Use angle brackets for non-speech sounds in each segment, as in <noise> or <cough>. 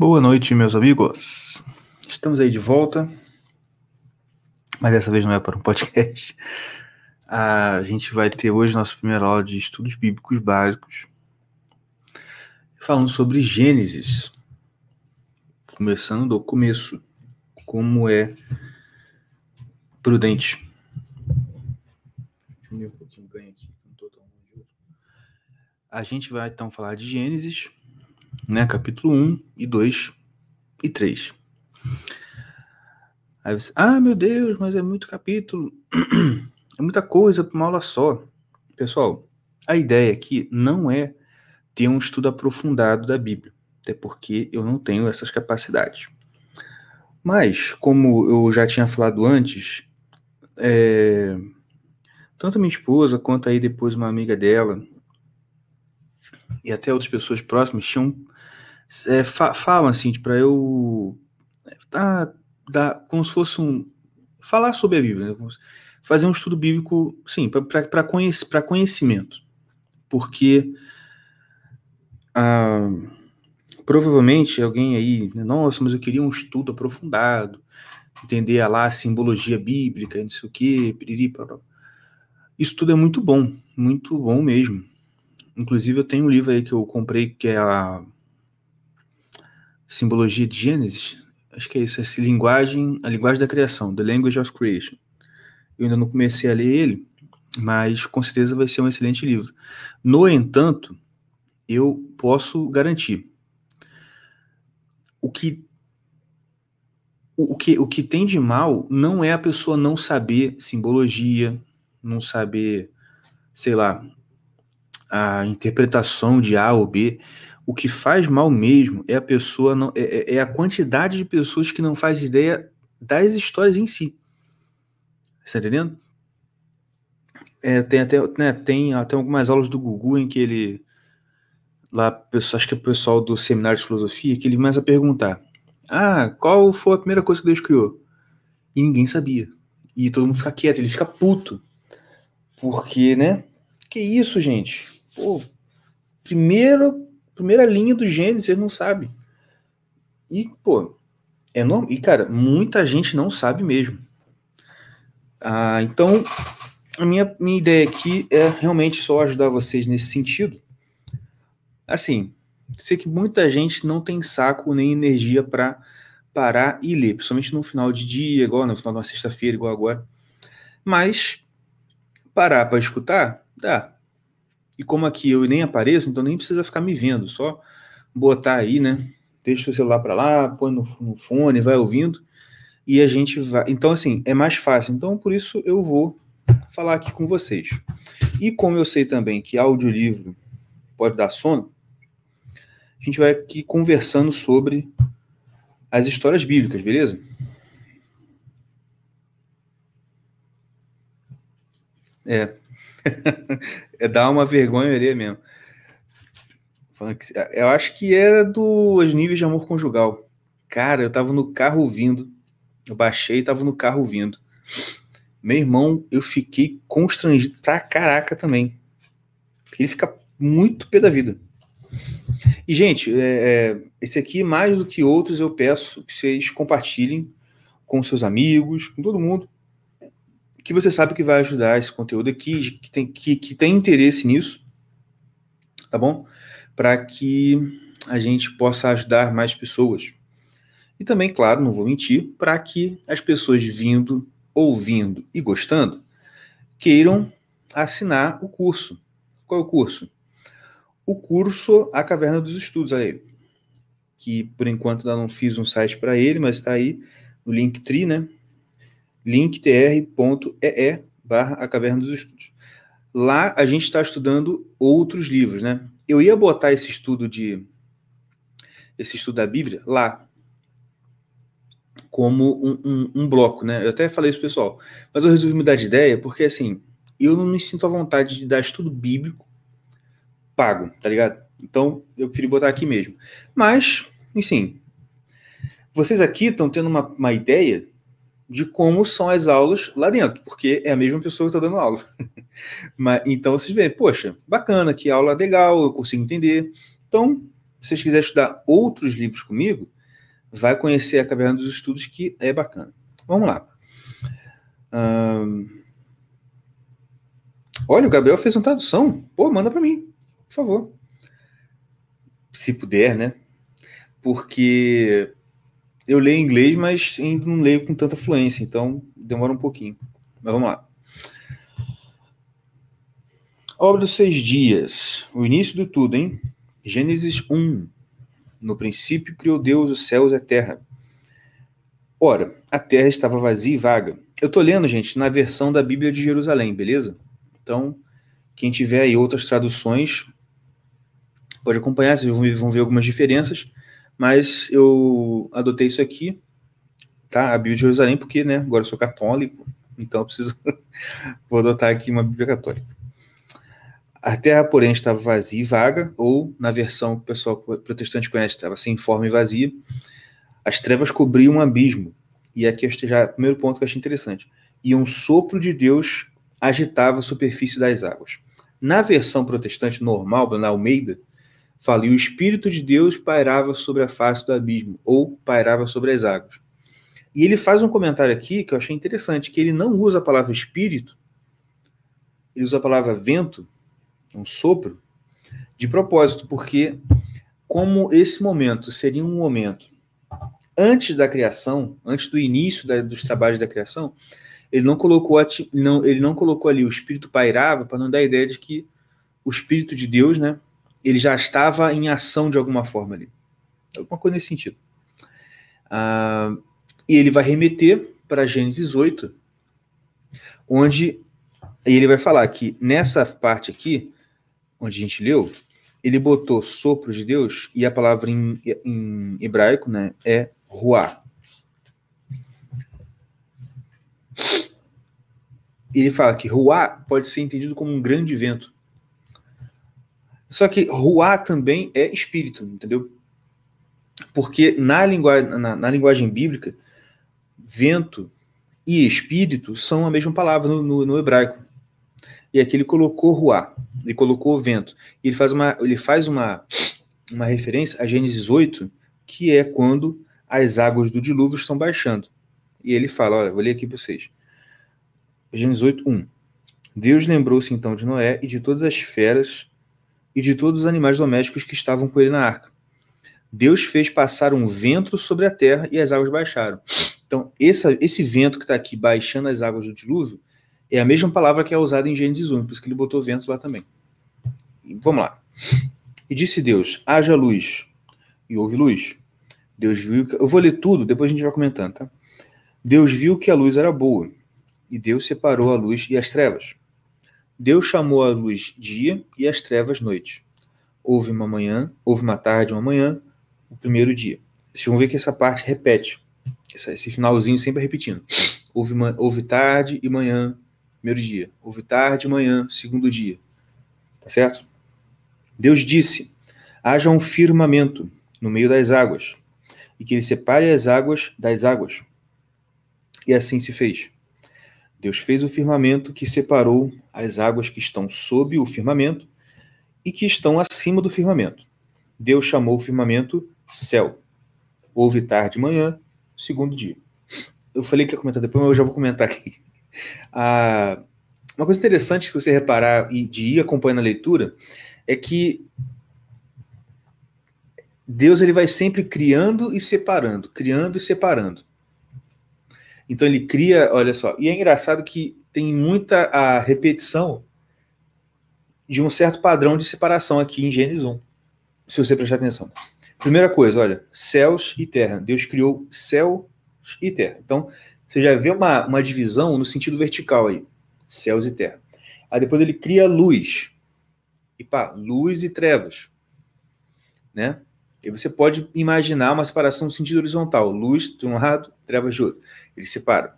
Boa noite, meus amigos. Estamos aí de volta, mas dessa vez não é para um podcast. A gente vai ter hoje nossa primeira aula de estudos bíblicos básicos, falando sobre Gênesis, começando do começo, como é prudente. A gente vai então falar de Gênesis né? Capítulo 1 e 2 e 3. Aí você, ah, meu Deus, mas é muito capítulo. <clears throat> É muita coisa para uma aula só. Pessoal, a ideia aqui não é ter um estudo aprofundado da Bíblia, até porque eu não tenho essas capacidades. Mas, como eu já tinha falado antes, é, tanto minha esposa quanto aí depois uma amiga dela e até outras pessoas próximas tinham é, fa falam assim, para eu tá, dar, como se fosse um falar sobre a Bíblia, né? fazer um estudo bíblico, sim, para conhec conhecimento, porque ah, provavelmente alguém aí, né, nossa, mas eu queria um estudo aprofundado, entender lá a simbologia bíblica, não sei o que, isso tudo é muito bom, muito bom mesmo. Inclusive eu tenho um livro aí que eu comprei que é a simbologia de Gênesis, acho que é isso, essa linguagem, a linguagem da criação, The Language of Creation. Eu ainda não comecei a ler ele, mas com certeza vai ser um excelente livro. No entanto, eu posso garantir o que o que, o que tem de mal não é a pessoa não saber simbologia, não saber, sei lá, a interpretação de A ou B. O que faz mal mesmo é a pessoa não é, é, é a quantidade de pessoas que não faz ideia das histórias em si. Está entendendo? É, tem até né, tem até algumas aulas do Gugu em que ele lá, acho que é o pessoal do seminário de filosofia, que ele começa a perguntar: "Ah, qual foi a primeira coisa que Deus criou?" E ninguém sabia. E todo mundo fica quieto, ele fica puto. Porque, né? Que isso, gente? Pô, primeiro primeira linha do Gênesis, você não sabe. E, pô, é normal. E, cara, muita gente não sabe mesmo. Ah, então, a minha, minha ideia aqui é realmente só ajudar vocês nesse sentido. Assim, sei que muita gente não tem saco nem energia para parar e ler, principalmente no final de dia, igual no final de uma sexta-feira, igual agora. Mas parar para escutar, dá. E como aqui eu nem apareço, então nem precisa ficar me vendo, só botar aí, né? Deixa o celular para lá, põe no, no fone, vai ouvindo e a gente vai. Então, assim, é mais fácil. Então, por isso eu vou falar aqui com vocês. E como eu sei também que audiolivro pode dar sono, a gente vai aqui conversando sobre as histórias bíblicas, beleza? É, <laughs> é dar uma vergonha ali mesmo. Eu acho que era dos níveis de amor conjugal. Cara, eu tava no carro ouvindo. Eu baixei e tava no carro ouvindo. Meu irmão, eu fiquei constrangido pra caraca também. Ele fica muito pé da vida. E, gente, é, é, esse aqui, mais do que outros, eu peço que vocês compartilhem com seus amigos, com todo mundo que você sabe que vai ajudar esse conteúdo aqui, que tem, que, que tem interesse nisso, tá bom? Para que a gente possa ajudar mais pessoas. E também, claro, não vou mentir, para que as pessoas vindo, ouvindo e gostando queiram assinar o curso. Qual é o curso? O curso A Caverna dos Estudos aí, que por enquanto ainda não fiz um site para ele, mas está aí no Linktree, né? linktr.ee barra a Caverna dos Estudos. Lá a gente está estudando outros livros, né? Eu ia botar esse estudo de esse estudo da Bíblia lá como um, um, um bloco, né? Eu até falei isso pessoal, mas eu resolvi mudar de ideia porque assim eu não me sinto à vontade de dar estudo bíblico pago, tá ligado? Então eu preferi botar aqui mesmo. Mas, enfim, vocês aqui estão tendo uma, uma ideia de como são as aulas lá dentro, porque é a mesma pessoa que está dando aula. <laughs> Mas, então vocês veem, poxa, bacana, que aula legal, eu consigo entender. Então, Se vocês quiserem estudar outros livros comigo, vai conhecer a Caverna dos Estudos, que é bacana. Vamos lá. Olha, o Gabriel fez uma tradução. Pô, manda para mim, por favor. Se puder, né? Porque eu leio inglês, mas não leio com tanta fluência, então demora um pouquinho. Mas vamos lá. Obra dos seis dias. O início de tudo, hein? Gênesis 1. No princípio criou Deus os céus e a terra. Ora, a terra estava vazia e vaga. Eu tô lendo, gente, na versão da Bíblia de Jerusalém, beleza? Então, quem tiver aí outras traduções, pode acompanhar, vocês vão ver, vão ver algumas diferenças, mas eu adotei isso aqui, tá? A Bíblia de Jerusalém, porque, né, agora eu sou católico, então eu preciso, <laughs> vou adotar aqui uma Bíblia católica. A terra, porém, estava vazia e vaga, ou, na versão que o pessoal protestante conhece, estava sem forma e vazia. As trevas cobriam um abismo. E aqui este já é o primeiro ponto que eu achei interessante. E um sopro de Deus agitava a superfície das águas. Na versão protestante normal, na Almeida, fala, e o Espírito de Deus pairava sobre a face do abismo, ou pairava sobre as águas. E ele faz um comentário aqui que eu achei interessante, que ele não usa a palavra espírito, ele usa a palavra vento, um sopro, de propósito, porque como esse momento seria um momento antes da criação, antes do início da, dos trabalhos da criação, ele não colocou não, ele não colocou ali o espírito pairava para não dar a ideia de que o espírito de Deus, né, ele já estava em ação de alguma forma ali, alguma coisa nesse sentido. Ah, e ele vai remeter para Gênesis 8, onde ele vai falar que nessa parte aqui onde a gente leu, ele botou sopro de Deus e a palavra em, em hebraico né, é ruá. Ele fala que ruá pode ser entendido como um grande vento. Só que ruá também é espírito, entendeu? Porque na, linguagem, na, na linguagem bíblica, vento e espírito são a mesma palavra no, no, no hebraico e aqui ele colocou ruá, ele colocou vento. E ele faz uma, ele faz uma, uma referência a Gênesis 8, que é quando as águas do dilúvio estão baixando. E ele fala, olha, vou ler aqui para vocês. Gênesis 8, 1. Deus lembrou-se então de Noé e de todas as feras e de todos os animais domésticos que estavam com ele na arca. Deus fez passar um vento sobre a terra e as águas baixaram. Então, esse, esse vento que está aqui baixando as águas do dilúvio é a mesma palavra que é usada em Gênesis 1, por isso que ele botou vento lá também. Vamos lá. E disse Deus: haja luz. E houve luz. Deus viu. Que... Eu vou ler tudo, depois a gente vai comentando, tá? Deus viu que a luz era boa. E Deus separou a luz e as trevas. Deus chamou a luz dia e as trevas noite. Houve uma manhã, houve uma tarde, uma manhã, o primeiro dia. Vocês vão ver que essa parte repete. Esse finalzinho sempre repetindo. Houve, houve tarde e manhã, primeiro dia. Houve tarde e manhã, segundo dia. Tá certo? Deus disse: haja um firmamento no meio das águas, e que ele separe as águas das águas. E assim se fez. Deus fez o firmamento que separou as águas que estão sob o firmamento e que estão acima do firmamento. Deus chamou o firmamento céu. Houve tarde e manhã, segundo dia. Eu falei que ia comentar depois, mas eu já vou comentar aqui. <laughs> Ah, uma coisa interessante que você reparar e de ir acompanhando a leitura é que Deus ele vai sempre criando e separando, criando e separando. Então ele cria, olha só, e é engraçado que tem muita a repetição de um certo padrão de separação aqui em Gênesis 1, se você prestar atenção. Primeira coisa, olha, céus e terra. Deus criou céu e terra. Então, você já vê uma, uma divisão no sentido vertical aí, céus e terra. Aí depois ele cria luz. E pá, luz e trevas. Né? E você pode imaginar uma separação no sentido horizontal, luz de um lado, trevas de outro. Ele separa.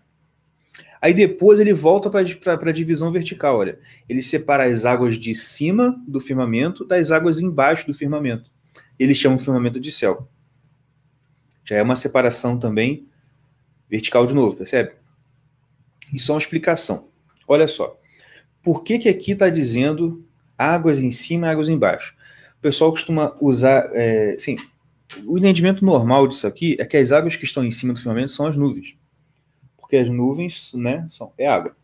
Aí depois ele volta para a divisão vertical, olha. Ele separa as águas de cima do firmamento das águas embaixo do firmamento. Ele chama o firmamento de céu. Já é uma separação também Vertical de novo, percebe? Isso é uma explicação. Olha só. Por que, que aqui está dizendo águas em cima e águas embaixo? o pessoal costuma usar, é, sim, o entendimento normal disso aqui é que as águas que estão em cima do firmamento são as nuvens. Porque as nuvens, né, são, é água.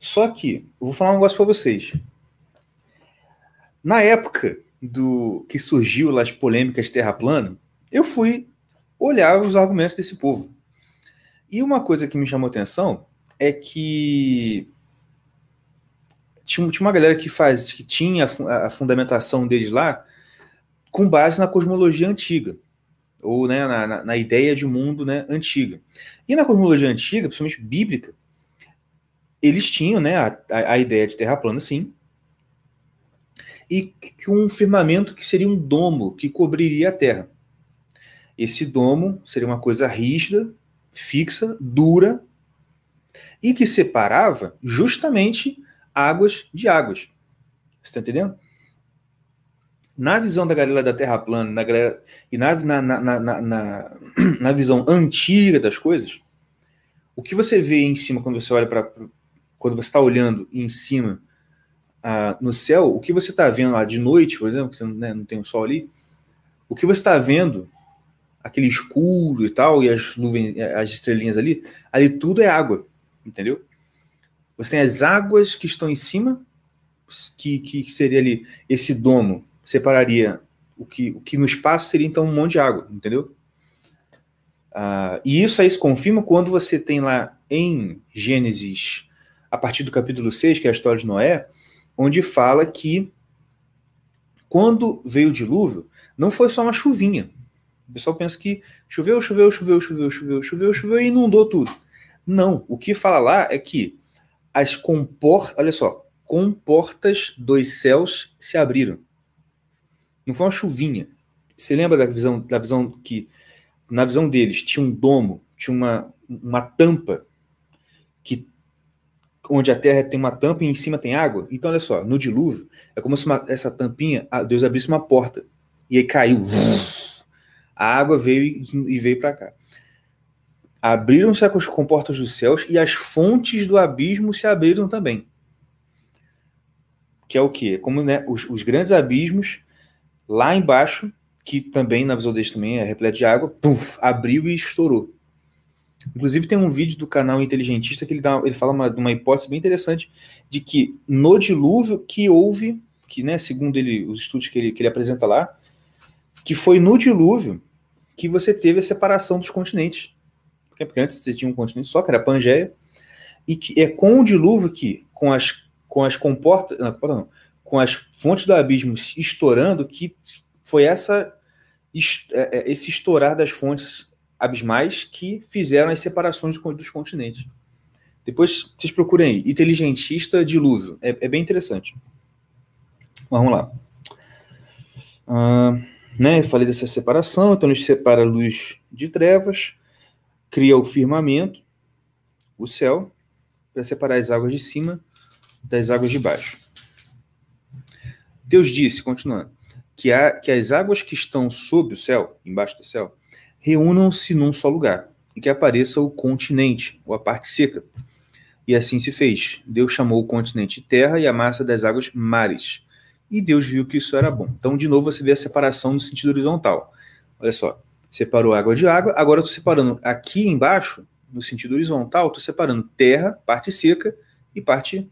Só que, vou falar um negócio para vocês. Na época do que surgiu as polêmicas terra plana, eu fui olhar os argumentos desse povo. E uma coisa que me chamou atenção é que tinha, tinha uma galera que faz que tinha a fundamentação deles lá com base na cosmologia antiga ou né, na, na, ideia de mundo né, antiga. E na cosmologia antiga, principalmente bíblica, eles tinham né, a, a ideia de terra plana, sim, e um firmamento que seria um domo que cobriria a Terra. Esse domo seria uma coisa rígida, fixa, dura, e que separava justamente águas de águas. Você está entendendo? Na visão da galera da Terra plana na galera, e na, na, na, na, na <clears throat> visão antiga das coisas, o que você vê em cima quando você olha para. Quando você está olhando em cima ah, no céu, o que você está vendo lá de noite, por exemplo, que você não, né, não tem o sol ali, o que você está vendo, aquele escuro e tal, e as nuvens, as estrelinhas ali, ali tudo é água, entendeu? Você tem as águas que estão em cima, que, que seria ali esse domo, separaria o que, o que no espaço seria então um monte de água, entendeu? Ah, e isso aí se confirma quando você tem lá em Gênesis, a partir do capítulo 6, que é a história de Noé, onde fala que quando veio o dilúvio, não foi só uma chuvinha. O pessoal pensa que choveu, choveu, choveu, choveu, choveu, choveu, choveu e inundou tudo. Não, o que fala lá é que as comportas, olha só, comportas dos céus se abriram. Não foi uma chuvinha. Você lembra da visão, da visão que na visão deles tinha um domo, tinha uma, uma tampa que onde a terra tem uma tampa e em cima tem água. Então, olha só, no dilúvio, é como se uma, essa tampinha, Deus abrisse uma porta. E aí caiu. A água veio e veio para cá. Abriram-se as comportas dos céus e as fontes do abismo se abriram também. Que é o quê? Como né, os, os grandes abismos lá embaixo, que também, na visão deles também é repleto de água, puff, abriu e estourou. Inclusive tem um vídeo do canal Inteligentista que ele, dá, ele fala uma, uma hipótese bem interessante de que no dilúvio que houve, que né, segundo ele, os estudos que ele, que ele apresenta lá, que foi no dilúvio que você teve a separação dos continentes. Porque antes você tinha um continente só, que era a Pangeia, e que é com o dilúvio que, com as, com as comportas, não, não, com as fontes do abismo estourando, que foi essa é, é, esse estourar das fontes abismais que fizeram as separações dos continentes. Depois vocês procurem aí, inteligentista dilúvio. É, é bem interessante. Vamos lá. Ah, né, falei dessa separação, então ele separa luz de trevas, cria o firmamento, o céu, para separar as águas de cima das águas de baixo. Deus disse, continuando, que, que as águas que estão sob o céu, embaixo do céu, reúnam-se num só lugar, e que apareça o continente, ou a parte seca. E assim se fez. Deus chamou o continente terra e a massa das águas mares. E Deus viu que isso era bom. Então, de novo, você vê a separação no sentido horizontal. Olha só, separou água de água, agora eu estou separando aqui embaixo, no sentido horizontal, estou separando terra, parte seca, e parte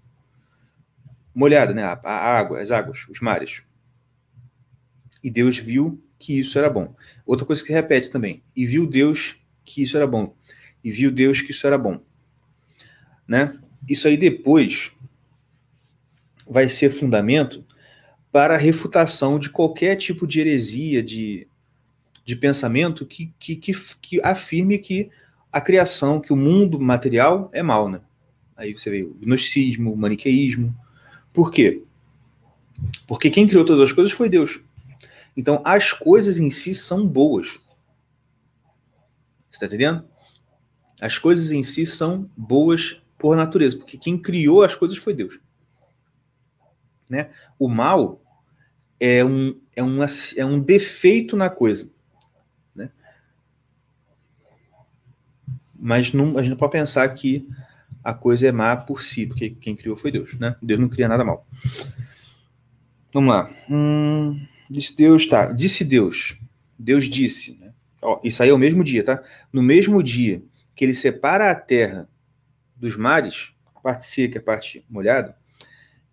molhada, né? A, a água, as águas, os mares. E Deus viu que isso era bom. Outra coisa que se repete também. E viu Deus que isso era bom. E viu Deus que isso era bom. Né? Isso aí depois vai ser fundamento para a refutação de qualquer tipo de heresia, de, de pensamento que, que, que, que afirme que a criação, que o mundo material é mal, né? Aí você vê o gnosticismo, o maniqueísmo. Por quê? Porque quem criou todas as coisas foi Deus. Então, as coisas em si são boas. Você está entendendo? As coisas em si são boas por natureza, porque quem criou as coisas foi Deus. Né? O mal é um, é, um, é um defeito na coisa. Né? Mas não, a gente não pode pensar que a coisa é má por si, porque quem criou foi Deus. Né? Deus não cria nada mal. Vamos lá. Hum, disse Deus, tá. Disse Deus. Deus disse. Né? Ó, isso aí é o mesmo dia, tá? No mesmo dia que ele separa a terra dos mares, a parte seca e a parte molhada,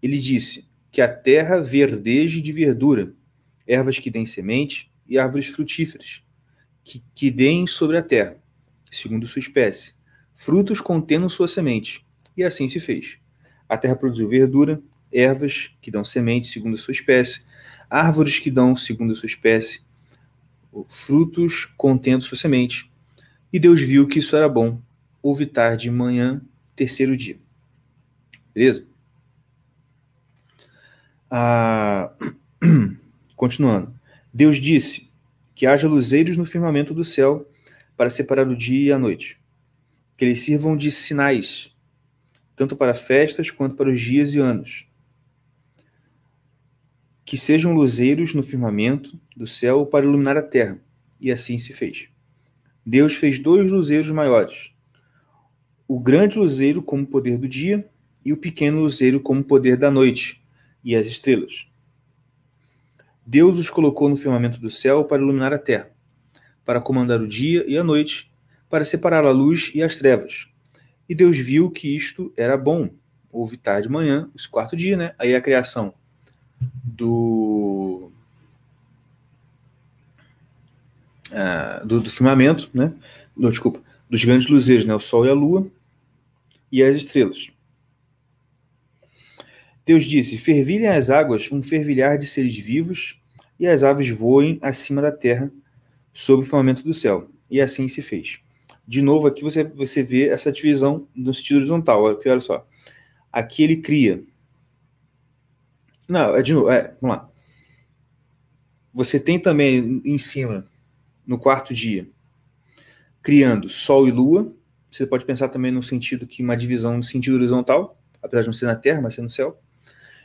ele disse que a terra verdeje de verdura, ervas que deem semente e árvores frutíferas, que, que deem sobre a terra, segundo sua espécie, frutos contendo sua semente. E assim se fez. A terra produziu verdura, ervas que dão semente segundo a sua espécie, árvores que dão segundo a sua espécie, frutos contendo sua semente. E Deus viu que isso era bom. Houve tarde e manhã, terceiro dia. Beleza? Ah, <clears throat> continuando. Deus disse que haja luzeiros no firmamento do céu para separar o dia e a noite. Que eles sirvam de sinais, tanto para festas quanto para os dias e anos que sejam luzeiros no firmamento do céu para iluminar a terra. E assim se fez. Deus fez dois luzeiros maiores: o grande luzeiro como poder do dia e o pequeno luzeiro como poder da noite e as estrelas. Deus os colocou no firmamento do céu para iluminar a terra, para comandar o dia e a noite, para separar a luz e as trevas. E Deus viu que isto era bom. Houve tarde de manhã, esse quarto dia, né? Aí a criação do, uh, do, do, firmamento, né? Não, desculpa, dos grandes luzeiros, né? O Sol e a Lua e as estrelas. Deus disse: Fervilhem as águas um fervilhar de seres vivos, e as aves voem acima da terra, sob o firmamento do céu. E assim se fez. De novo, aqui você, você vê essa divisão no sentido horizontal. Aqui, olha só. Aqui ele cria não, é de novo, é, vamos lá. Você tem também em cima, no quarto dia, criando Sol e Lua. Você pode pensar também no sentido que uma divisão no sentido horizontal, apesar de não ser na Terra, mas ser no céu.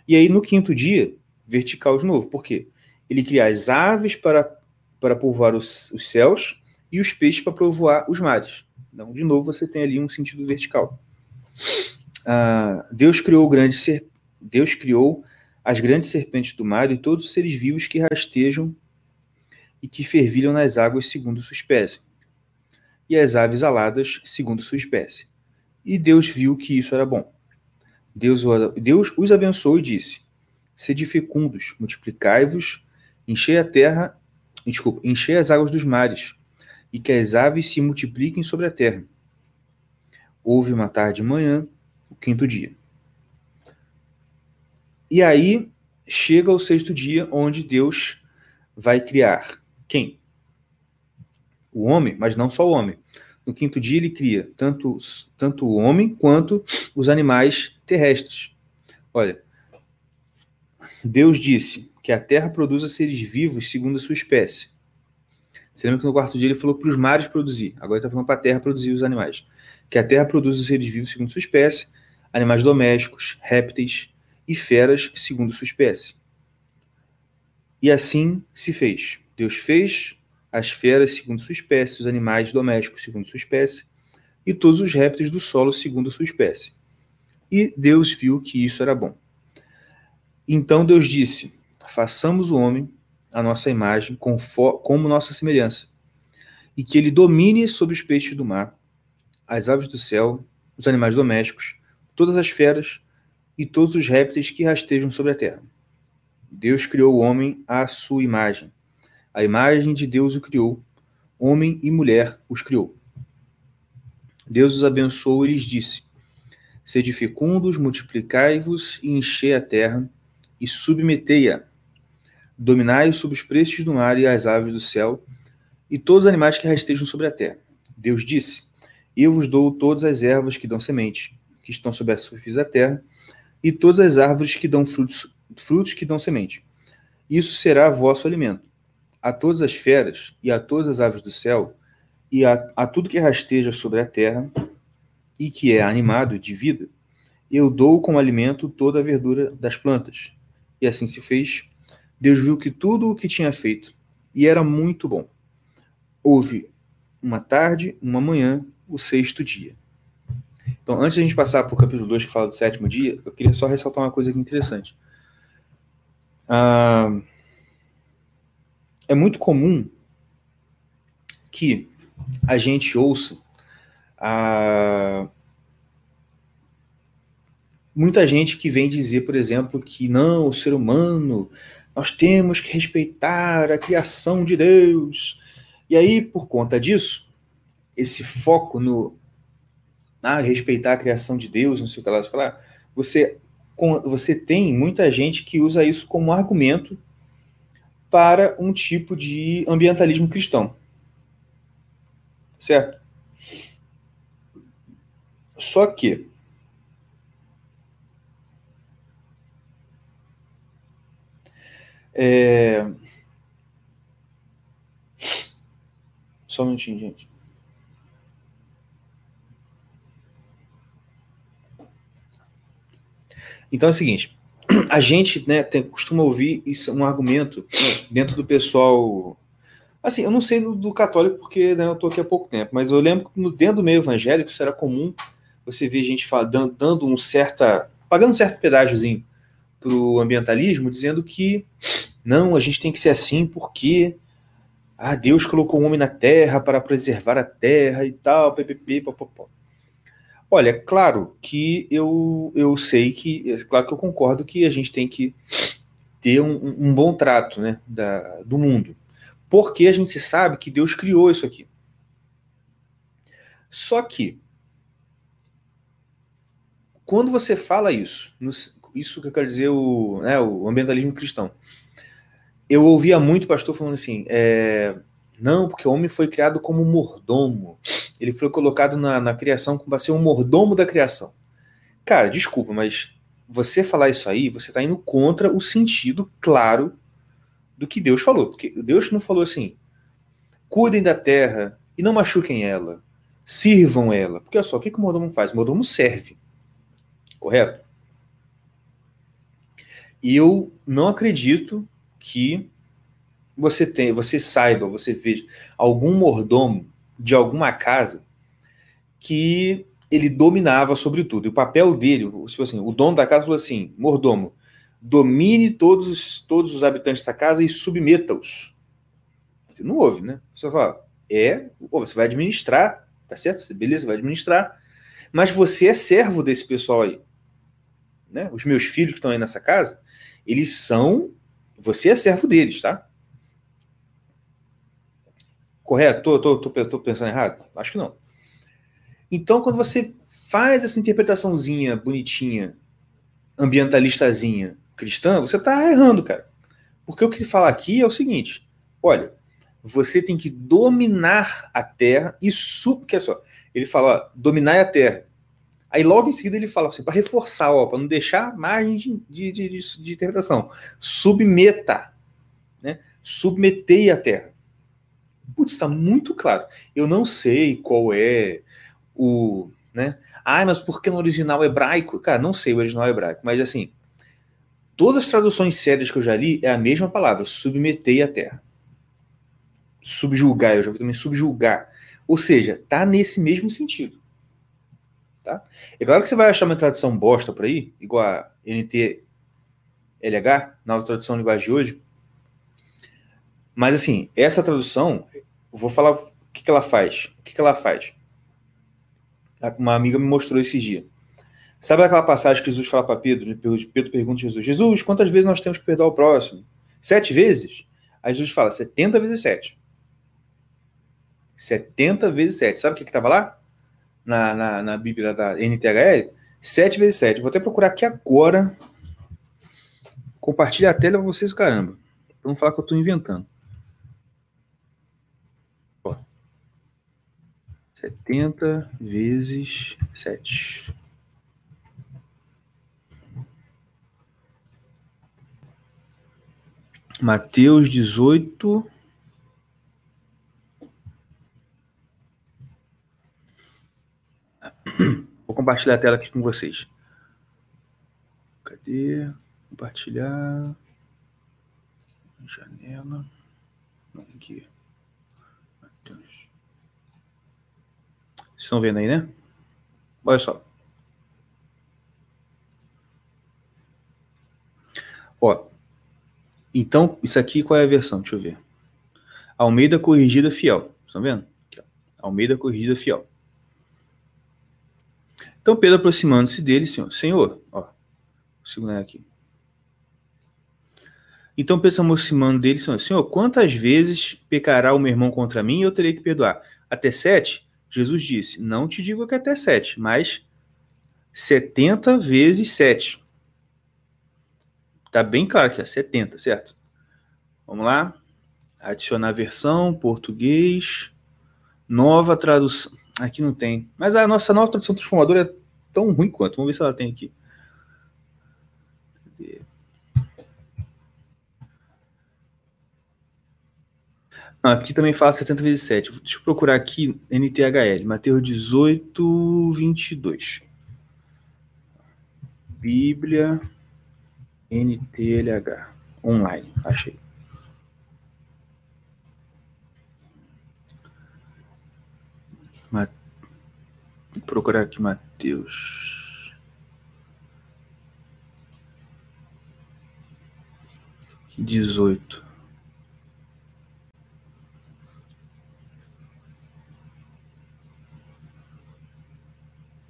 E aí no quinto dia, vertical de novo. Por quê? Ele cria as aves para, para povoar os, os céus e os peixes para povoar os mares. Então, de novo, você tem ali um sentido vertical. Ah, Deus criou grande ser, Deus criou as grandes serpentes do mar e todos os seres vivos que rastejam e que fervilham nas águas segundo sua espécie, e as aves aladas segundo sua espécie. E Deus viu que isso era bom. Deus, Deus os abençoou e disse: Sede fecundos, multiplicai-vos, enchei a terra, desculpa, enchei as águas dos mares, e que as aves se multipliquem sobre a terra. Houve uma tarde e manhã, o quinto dia. E aí chega o sexto dia, onde Deus vai criar quem? O homem, mas não só o homem. No quinto dia, ele cria tanto, tanto o homem quanto os animais terrestres. Olha, Deus disse que a terra produza seres vivos segundo a sua espécie. Você lembra que no quarto dia ele falou para os mares produzir, agora ele está falando para a terra produzir os animais. Que a terra produza seres vivos segundo sua espécie, animais domésticos, répteis, e feras segundo sua espécie. E assim se fez. Deus fez as feras segundo sua espécie, os animais domésticos segundo sua espécie, e todos os répteis do solo segundo sua espécie. E Deus viu que isso era bom. Então Deus disse: façamos o homem a nossa imagem, como nossa semelhança, e que ele domine sobre os peixes do mar, as aves do céu, os animais domésticos, todas as feras e todos os répteis que rastejam sobre a terra. Deus criou o homem à sua imagem. A imagem de Deus o criou. Homem e mulher os criou. Deus os abençoou e lhes disse: Sede fecundos, multiplicai-vos e enchei a terra e submetei-a. Dominai sobre os peixes do mar e as aves do céu e todos os animais que rastejam sobre a terra. Deus disse: Eu vos dou todas as ervas que dão semente, que estão sobre a superfície da terra, e todas as árvores que dão frutos, frutos que dão semente. Isso será vosso alimento. A todas as feras e a todas as aves do céu e a, a tudo que rasteja sobre a terra e que é animado de vida, eu dou como alimento toda a verdura das plantas. E assim se fez. Deus viu que tudo o que tinha feito e era muito bom. Houve uma tarde, uma manhã, o sexto dia. Então, antes de a gente passar para o capítulo 2, que fala do sétimo dia, eu queria só ressaltar uma coisa aqui interessante. Ah, é muito comum que a gente ouça ah, muita gente que vem dizer, por exemplo, que não, o ser humano, nós temos que respeitar a criação de Deus. E aí, por conta disso, esse foco no respeitar a criação de Deus, não sei o que lá, sei o que lá você, você tem muita gente que usa isso como argumento para um tipo de ambientalismo cristão. Certo? Só que é... Só um minutinho, gente. Então é o seguinte, a gente né, tem, costuma ouvir isso, um argumento dentro do pessoal. Assim, eu não sei do, do católico porque né, eu estou aqui há pouco tempo, mas eu lembro que no, dentro do meio evangélico isso era comum você ver gente fala, dando, dando um certa. pagando um certo pedágiozinho para o ambientalismo, dizendo que não, a gente tem que ser assim porque ah, Deus colocou o um homem na terra para preservar a terra e tal, ppp, popopó. Olha, claro que eu, eu sei que, é claro que eu concordo que a gente tem que ter um, um bom trato né, da, do mundo. Porque a gente sabe que Deus criou isso aqui. Só que, quando você fala isso, isso que eu quero dizer, o, né, o ambientalismo cristão, eu ouvia muito pastor falando assim, é, não, porque o homem foi criado como mordomo. Ele foi colocado na, na criação para ser um mordomo da criação. Cara, desculpa, mas você falar isso aí, você está indo contra o sentido claro do que Deus falou. Porque Deus não falou assim: cuidem da terra e não machuquem ela, sirvam ela. Porque olha só, o que, que o mordomo faz? O mordomo serve. Correto? Eu não acredito que você tem, você saiba, você veja algum mordomo de alguma casa que ele dominava sobre tudo. E o papel dele, tipo assim, o dono da casa falou assim: mordomo, domine todos os, todos os habitantes dessa casa e submeta-os. Você não ouve, né? Você fala, é, você vai administrar, tá certo? Beleza, vai administrar. Mas você é servo desse pessoal aí. Né? Os meus filhos que estão aí nessa casa, eles são. Você é servo deles, tá? Correto? Tô, tô, tô, tô pensando errado? Acho que não. Então, quando você faz essa interpretaçãozinha bonitinha, ambientalistazinha, cristã, você está errando, cara. Porque o que fala aqui é o seguinte: olha, você tem que dominar a terra e sub. Que é só, ele fala, dominar a terra. Aí logo em seguida ele fala assim, para reforçar, para não deixar margem de, de, de, de interpretação. Submeta. Né? Submetei a terra. Putz, está muito claro. Eu não sei qual é o. Né? Ah, mas por que no original hebraico? Cara, não sei o original hebraico, mas assim, todas as traduções sérias que eu já li é a mesma palavra, submeter a terra. Subjulgar, eu já vi também subjulgar. Ou seja, tá nesse mesmo sentido. Tá? É claro que você vai achar uma tradução bosta por aí, igual a NTLH, nova tradução linguagem de hoje, mas assim, essa tradução, vou falar o que, que ela faz. O que, que ela faz? Uma amiga me mostrou esse dia. Sabe aquela passagem que Jesus fala para Pedro? Pedro pergunta a Jesus: Jesus, quantas vezes nós temos que perdoar o próximo? Sete vezes? Aí Jesus fala: 70 vezes sete. 70 vezes 7. Sabe o que estava lá? Na, na, na Bíblia da NTHL? 7 vezes 7. Vou até procurar aqui agora. Compartilhar a tela para vocês, caramba. Não falar que eu estou inventando. 70 vezes 7. Mateus 18. Vou compartilhar a tela aqui com vocês. Cadê? Compartilhar. Janela. Aqui. estão vendo aí, né? Olha só. Ó, Então, isso aqui qual é a versão? Deixa eu ver. Almeida corrigida fiel. Estão vendo? Almeida corrigida fiel. Então Pedro aproximando-se dele, Senhor, Senhor, ó, segurar aqui. Então Pedro se aproximando dele, Senhor, Senhor, quantas vezes pecará o meu irmão contra mim e eu terei que perdoar? Até sete? Jesus disse, não te digo que até sete, mas setenta vezes sete. Tá bem claro que é 70, certo? Vamos lá. Adicionar versão, português, nova tradução. Aqui não tem. Mas a nossa nova tradução transformadora é tão ruim quanto. Vamos ver se ela tem aqui. Cadê? Aqui também fala 70 vezes 7. Deixa eu procurar aqui NTHL, Mateus 18, 22. Bíblia NTLH. Online, achei. Vou procurar aqui Mateus. Dezoito.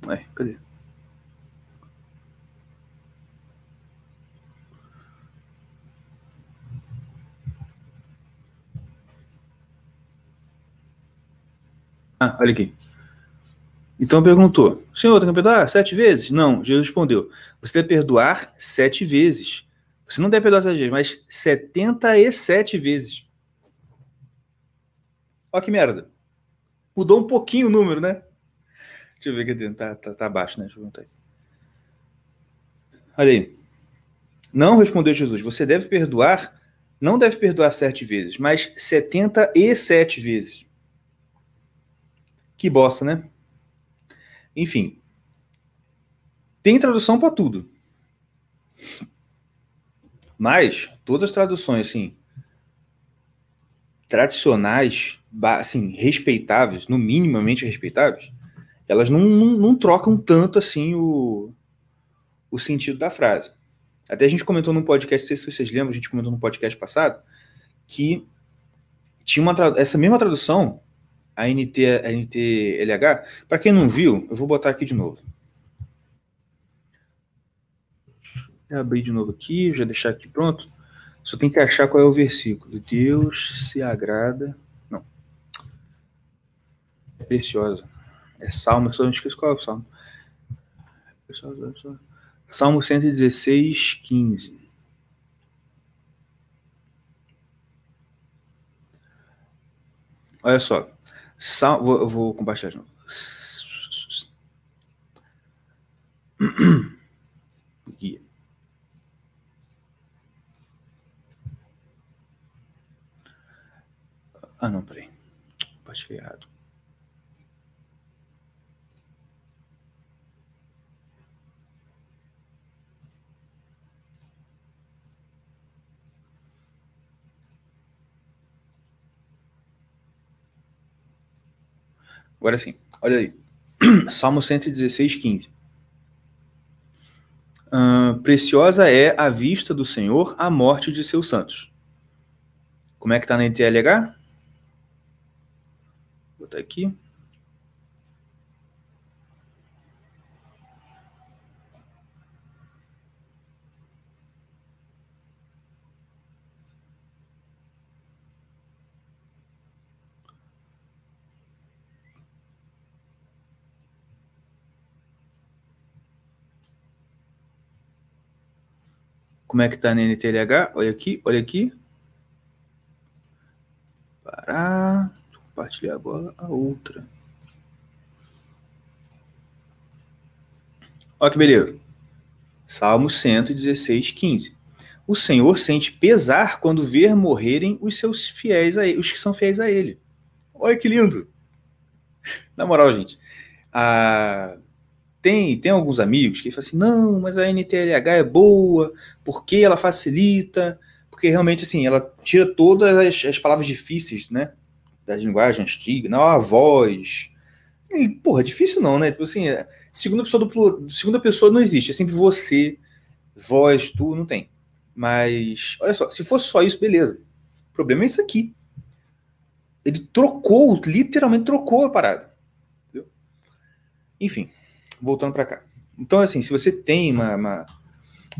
É, cadê? Ah, olha aqui. Então perguntou: Senhor, tem que perdoar sete vezes? Não. Jesus respondeu: Você deve perdoar sete vezes. Você não deve perdoar sete vezes, mas setenta e sete vezes. Olha que merda. Mudou um pouquinho o número, né? Deixa eu ver aqui. Tá, tá, tá baixo, né? Deixa eu voltar aqui. Olha aí. Não respondeu Jesus. Você deve perdoar, não deve perdoar sete vezes, mas setenta e sete vezes. Que bosta, né? Enfim. Tem tradução para tudo. Mas todas as traduções assim tradicionais, assim, respeitáveis, no minimamente respeitáveis, elas não, não, não, trocam tanto assim o, o sentido da frase. Até a gente comentou no podcast, não sei se vocês lembram, a gente comentou no podcast passado, que tinha uma essa mesma tradução a, NT, a NTLH. Para quem não viu, eu vou botar aqui de novo. Vou abrir de novo aqui, já deixar aqui pronto. Só tem que achar qual é o versículo. Deus se agrada. Não. É preciosa. É Salmo, só não qual é o Salmo. Salmo 116, 15. Olha só. Sal, vou, eu vou compartilhar de novo. Guia. Ah, não, peraí. Compartilhei errado. Agora sim, olha aí. <clears throat> Salmo 116, 15. Uh, preciosa é a vista do Senhor a morte de seus santos. Como é que está na NTLH? Vou botar aqui. Como é que na NTLH? Olha aqui, olha aqui. Parar. Compartilhar agora a outra. Olha que beleza. Salmo 116, 15. O Senhor sente pesar quando ver morrerem os seus fiéis a ele, os que são fiéis a ele. Olha que lindo. <laughs> Na moral, gente, tem, tem alguns amigos que falam assim, não, mas a NTLH é boa, porque ela facilita, porque realmente, assim, ela tira todas as, as palavras difíceis, né, da linguagem antiga, não, a voz, e, porra, difícil não, né, tipo assim, é, segunda pessoa do segunda pessoa não existe, é sempre você, voz, tu, não tem. Mas, olha só, se fosse só isso, beleza. O problema é isso aqui. Ele trocou, literalmente trocou a parada. Entendeu? Enfim, voltando para cá. Então, assim, se você tem uma, uma,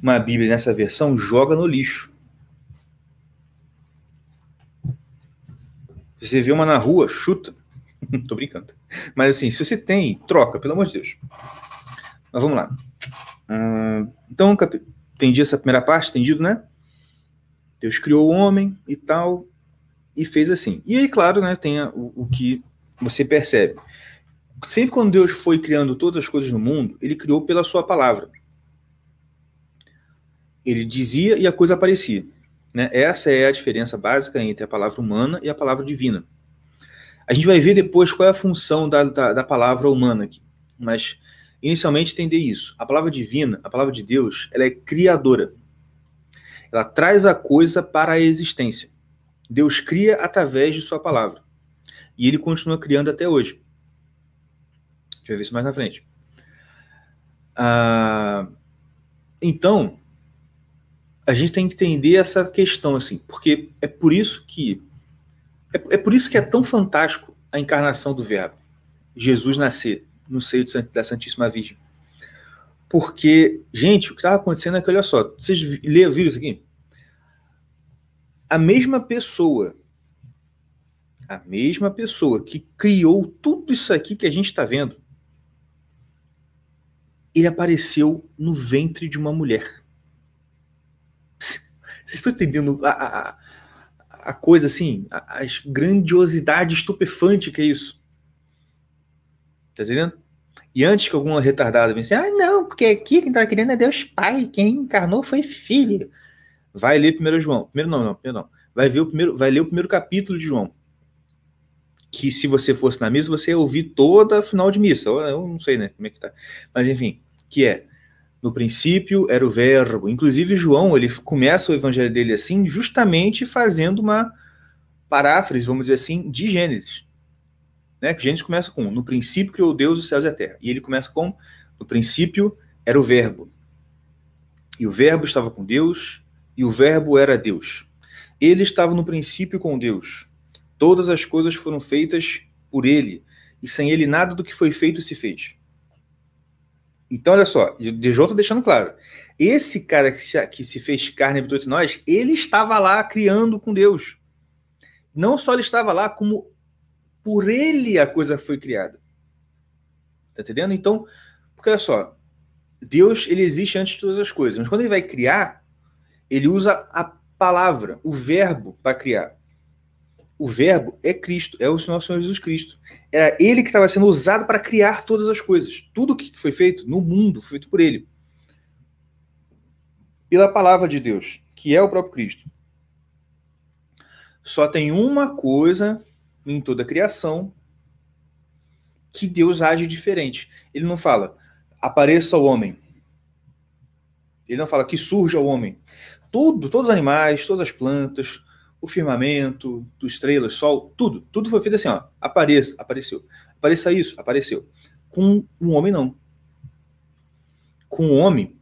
uma Bíblia nessa versão, joga no lixo. Se você vê uma na rua, chuta. <laughs> Tô brincando. Mas assim, se você tem, troca, pelo amor de Deus. Mas vamos lá. Hum, então, entendi essa primeira parte, entendido, né? Deus criou o homem e tal, e fez assim. E aí, claro, né, tem o, o que você percebe. Sempre quando Deus foi criando todas as coisas no mundo, ele criou pela sua palavra. Ele dizia e a coisa aparecia. Né? Essa é a diferença básica entre a palavra humana e a palavra divina. A gente vai ver depois qual é a função da, da, da palavra humana aqui. Mas, inicialmente, entender isso. A palavra divina, a palavra de Deus, ela é criadora. Ela traz a coisa para a existência. Deus cria através de sua palavra. E ele continua criando até hoje. Gente vai ver isso mais na frente. Ah, então, a gente tem que entender essa questão, assim, porque é por isso que é, é por isso que é tão fantástico a encarnação do Verbo, Jesus nascer no seio da Santíssima Virgem. Porque, gente, o que estava acontecendo é que, olha só, vocês viram isso aqui? A mesma pessoa, a mesma pessoa que criou tudo isso aqui que a gente está vendo, ele apareceu no ventre de uma mulher. Vocês estão entendendo a, a, a coisa assim, a, a grandiosidade estupefante que é isso? Tá entendendo? E antes que alguma retardada venha assim, ah, não, porque aqui quem estava querendo é Deus Pai, quem encarnou foi filho. Vai ler primeiro João. Primeiro não, não, primeiro não. Vai, ver o primeiro, vai ler o primeiro capítulo de João. Que se você fosse na missa, você ia ouvir toda a final de missa. Eu não sei, né, como é que tá. Mas enfim, que é no princípio era o verbo. Inclusive, João, ele começa o evangelho dele assim, justamente fazendo uma paráfrase, vamos dizer assim, de Gênesis. Né? Que Gênesis começa com: No princípio criou Deus os céus e a terra. E ele começa com: No princípio era o verbo. E o verbo estava com Deus, e o verbo era Deus. Ele estava no princípio com Deus. Todas as coisas foram feitas por ele, e sem ele nada do que foi feito se fez. Então, olha só, DJ está deixando claro. Esse cara que se, que se fez carne habitou entre nós, ele estava lá criando com Deus. Não só ele estava lá, como por ele a coisa foi criada. Tá entendendo? Então, porque olha só, Deus ele existe antes de todas as coisas, mas quando ele vai criar, ele usa a palavra, o verbo para criar o Verbo é Cristo, é o nosso Senhor Jesus Cristo. Era ele que estava sendo usado para criar todas as coisas. Tudo que foi feito no mundo foi feito por ele. Pela palavra de Deus, que é o próprio Cristo. Só tem uma coisa em toda a criação que Deus age diferente. Ele não fala, apareça o homem. Ele não fala que surja o homem. Tudo, todos os animais, todas as plantas, o firmamento, do estrelas, sol, tudo, tudo foi feito assim, ó, apareça, apareceu. Apareça isso, apareceu. Com um homem não. Com o um homem,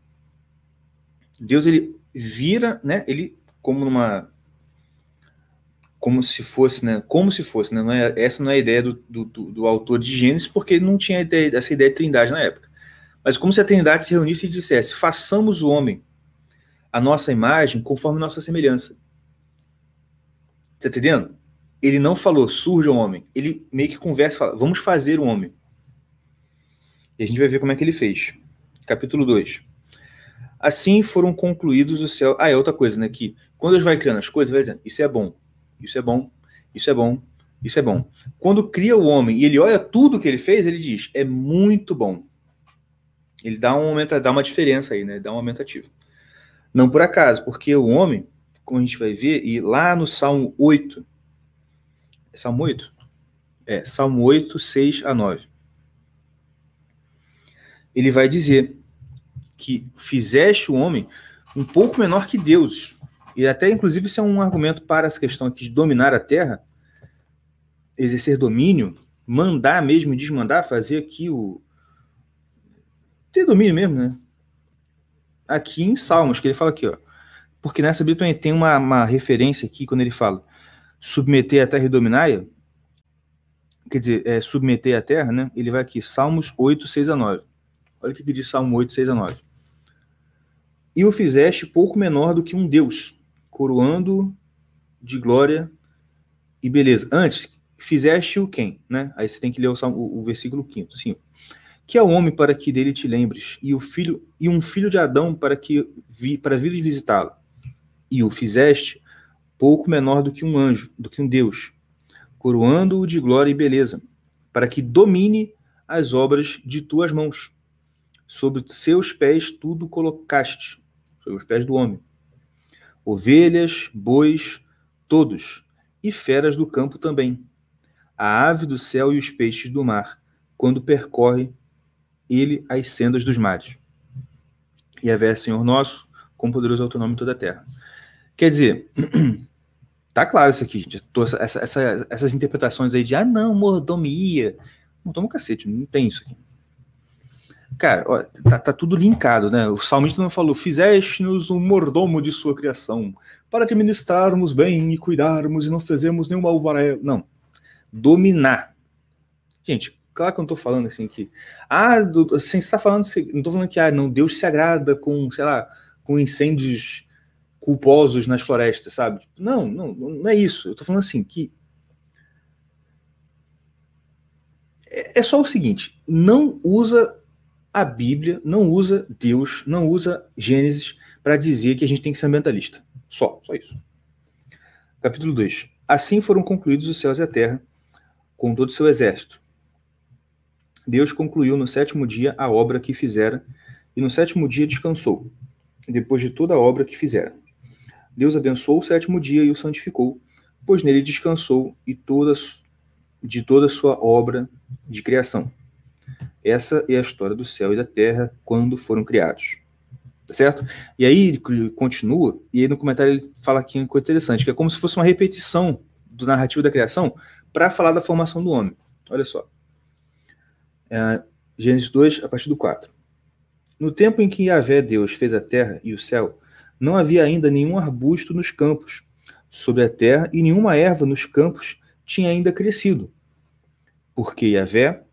Deus ele vira, né, ele como numa como se fosse, né, como se fosse, né, não é, essa não é a ideia do, do, do autor de Gênesis, porque ele não tinha ideia, essa ideia de trindade na época. Mas como se a trindade se reunisse e dissesse, façamos o homem a nossa imagem conforme nossa semelhança. Tá entendendo? Ele não falou, surja o um homem. Ele meio que conversa e fala, vamos fazer o um homem. E a gente vai ver como é que ele fez. Capítulo 2. Assim foram concluídos os céus. Ah, é outra coisa, né? Que quando Deus vai criando as coisas, vai dizendo, isso é bom, isso é bom, isso é bom, isso é bom. Quando cria o homem e ele olha tudo que ele fez, ele diz, é muito bom. Ele dá um dá uma diferença aí, né? Dá um aumentativo. Não por acaso, porque o homem como a gente vai ver, e lá no Salmo 8, é Salmo 8? É, Salmo 8, 6 a 9. Ele vai dizer que fizeste o homem um pouco menor que Deus. E até, inclusive, isso é um argumento para essa questão aqui de dominar a terra, exercer domínio, mandar mesmo, desmandar, fazer aqui o. ter domínio mesmo, né? Aqui em Salmos, que ele fala aqui, ó porque nessa Bíblia tem uma, uma referência aqui, quando ele fala submeter a terra e dominar, quer dizer, é, submeter a terra, né? Ele vai aqui, Salmos 8, 6 a 9. Olha o que diz Salmo 8, 6 a 9. E o fizeste pouco menor do que um Deus, coroando de glória e beleza. Antes, fizeste o quem, né? Aí você tem que ler o, o, o versículo 5 assim, que é o homem para que dele te lembres, e o filho e um filho de Adão para que vi, para vir visitá-lo. E o fizeste pouco menor do que um anjo, do que um Deus, coroando-o de glória e beleza, para que domine as obras de tuas mãos. Sobre seus pés tudo colocaste, sobre os pés do homem. Ovelhas, bois, todos, e feras do campo também. A ave do céu e os peixes do mar, quando percorre ele as sendas dos mares. E a Senhor nosso, com poderoso autonômico toda a terra. Quer dizer, <clears throat> tá claro isso aqui, gente. Essa, essa, essas interpretações aí de, ah, não, mordomia. Mordomo cacete, não tem isso aqui. Cara, ó, tá, tá, tudo linkado, né? O salmista não falou, fizeste-nos um mordomo de sua criação, para administrarmos bem e cuidarmos e não fazemos nenhum mal para ela. Não. Dominar. Gente, claro que eu não tô falando assim que. Ah, do, assim, você tá falando. Não tô falando que ah, não, Deus se agrada com, sei lá, com incêndios culposos nas florestas, sabe? Não, não, não é isso. Eu tô falando assim que. É, é só o seguinte: não usa a Bíblia, não usa Deus, não usa Gênesis para dizer que a gente tem que ser ambientalista. Só, só isso. Capítulo 2. Assim foram concluídos os céus e a terra, com todo o seu exército. Deus concluiu no sétimo dia a obra que fizera, e no sétimo dia descansou, depois de toda a obra que fizera. Deus abençoou o sétimo dia e o santificou, pois nele descansou e todas, de toda a sua obra de criação. Essa é a história do céu e da terra quando foram criados. Tá certo? E aí ele continua, e aí no comentário ele fala aqui uma coisa interessante, que é como se fosse uma repetição do narrativo da criação para falar da formação do homem. Olha só. É, Gênesis 2, a partir do 4. No tempo em que Yahvé Deus fez a terra e o céu, não havia ainda nenhum arbusto nos campos, sobre a terra, e nenhuma erva nos campos tinha ainda crescido. Porque Yahvé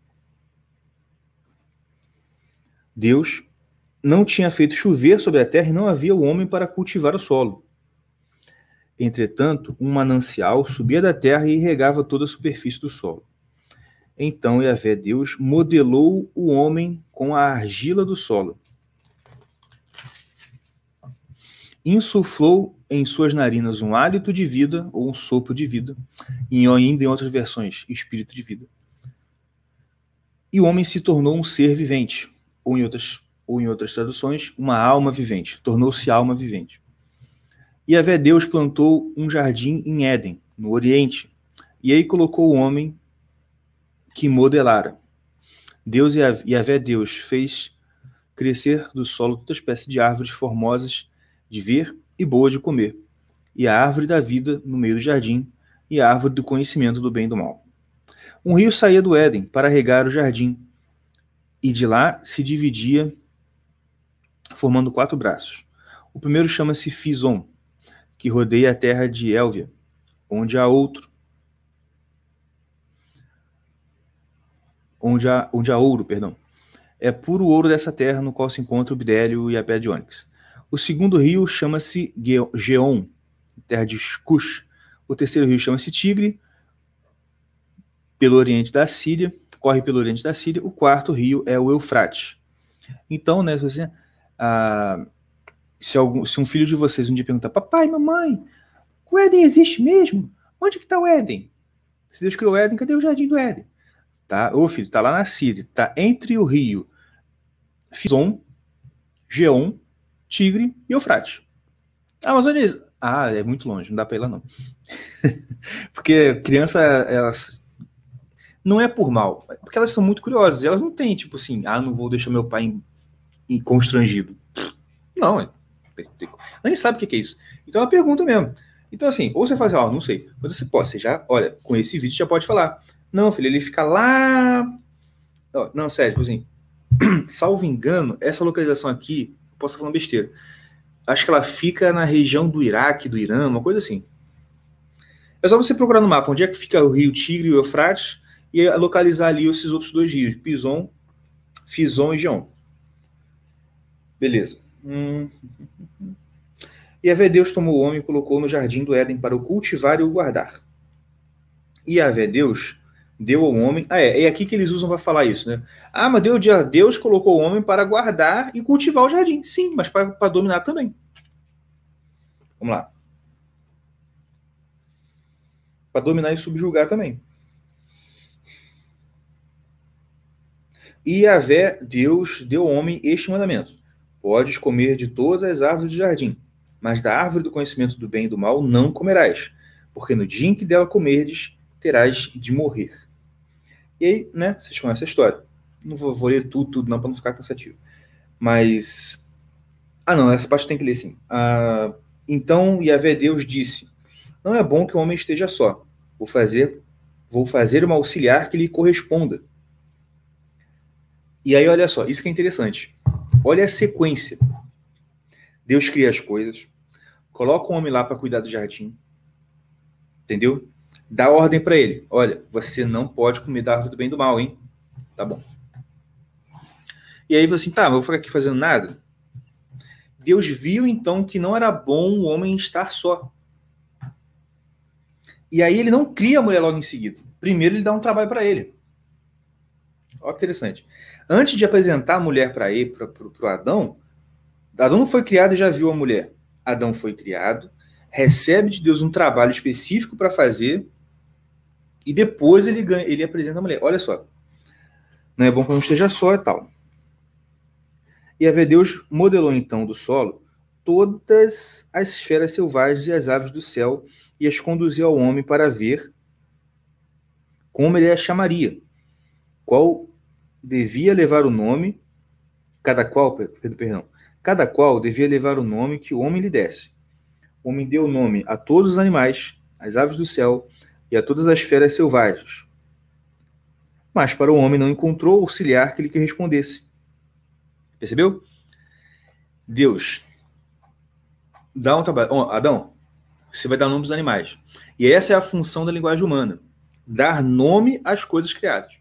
Deus não tinha feito chover sobre a terra e não havia o homem para cultivar o solo. Entretanto, um manancial subia da terra e regava toda a superfície do solo. Então Yahvé Deus modelou o homem com a argila do solo. Insuflou em suas narinas um hálito de vida ou um sopro de vida, e ainda em outras versões, espírito de vida. E o homem se tornou um ser vivente ou em outras, ou em outras traduções, uma alma vivente, tornou-se alma vivente. E Avé Deus plantou um jardim em Éden, no Oriente, e aí colocou o homem que modelara. Deus e Avé Deus fez crescer do solo toda espécie de árvores formosas de ver e boas de comer, e a árvore da vida no meio do jardim, e a árvore do conhecimento do bem e do mal. Um rio saía do Éden para regar o jardim, e de lá se dividia formando quatro braços. O primeiro chama-se Fizon, que rodeia a terra de Elvia, onde há outro, onde há, onde há ouro, perdão. É puro ouro dessa terra no qual se encontra o bidélio e a pedra de ônix. O segundo rio chama-se Geon, terra de Cush. O terceiro rio chama-se Tigre, pelo oriente da Síria, corre pelo oriente da Síria, o quarto rio é o Eufrates. Então, né, se, você, ah, se, algum, se um filho de vocês um dia perguntar, papai, mamãe, o Éden existe mesmo? Onde que está o Éden? Se Deus criou o Éden, cadê o jardim do Éden? Tá? Ô filho, tá lá na Síria, tá entre o rio Fizon, Geon, Tigre e Eufrates. A Amazônia, ah, é muito longe, não dá para ir lá não. <laughs> Porque criança, elas não é por mal, é porque elas são muito curiosas. Elas não têm, tipo assim, ah, não vou deixar meu pai em, em constrangido. Não, nem sabe o que é isso. Então ela pergunta mesmo. Então, assim, ou você faz, ó, oh, não sei. Mas você pode, você já, olha, com esse vídeo já pode falar. Não, filho, ele fica lá. Não, sério, tipo assim, <clears throat> salvo engano, essa localização aqui, posso falando besteira. acho que ela fica na região do Iraque, do Irã, uma coisa assim. É só você procurar no mapa onde é que fica o rio Tigre e o Eufrates e localizar ali esses outros dois rios, Pison, Fison e Gion. Beleza. Hum. E a Deus tomou o homem e colocou no jardim do Éden para o cultivar e o guardar. E a Deus deu ao homem. Ah, é, é aqui que eles usam para falar isso, né? Ah, mas Deus, Deus colocou o homem para guardar e cultivar o jardim. Sim, mas para, para dominar também. Vamos lá. Para dominar e subjugar também. E Vé, Deus deu ao homem este mandamento: Podes comer de todas as árvores do jardim, mas da árvore do conhecimento do bem e do mal não comerás, porque no dia em que dela comerdes, terás de morrer. E aí, né, vocês conhecem a história. Não vou, vou ler tudo, tudo não, para não ficar cansativo. Mas. Ah, não, essa parte tem que ler sim. Ah, então Yahvé Deus disse: Não é bom que o homem esteja só. Vou fazer, vou fazer uma auxiliar que lhe corresponda. E aí, olha só, isso que é interessante. Olha a sequência. Deus cria as coisas, coloca o homem lá para cuidar do jardim, entendeu? Dá ordem para ele: olha, você não pode comer da árvore do bem e do mal, hein? Tá bom. E aí assim, tá, mas vou ficar aqui fazendo nada? Deus viu então que não era bom o homem estar só. E aí ele não cria a mulher logo em seguida. Primeiro ele dá um trabalho para ele. Olha que interessante. Antes de apresentar a mulher para ele, para o Adão, Adão não foi criado e já viu a mulher. Adão foi criado, recebe de Deus um trabalho específico para fazer e depois ele ganha, ele apresenta a mulher. Olha só. Não é bom que não esteja só e tal. E a Deus modelou então do solo todas as esferas selvagens e as aves do céu e as conduziu ao homem para ver como ele a chamaria, qual devia levar o nome, cada qual, perdão, cada qual devia levar o nome que o homem lhe desse. O homem deu nome a todos os animais, às aves do céu e a todas as feras selvagens. Mas para o homem não encontrou auxiliar que lhe respondesse. Percebeu? Deus dá um trabalho. Oh, Adão, você vai dar nome aos animais. E essa é a função da linguagem humana: dar nome às coisas criadas.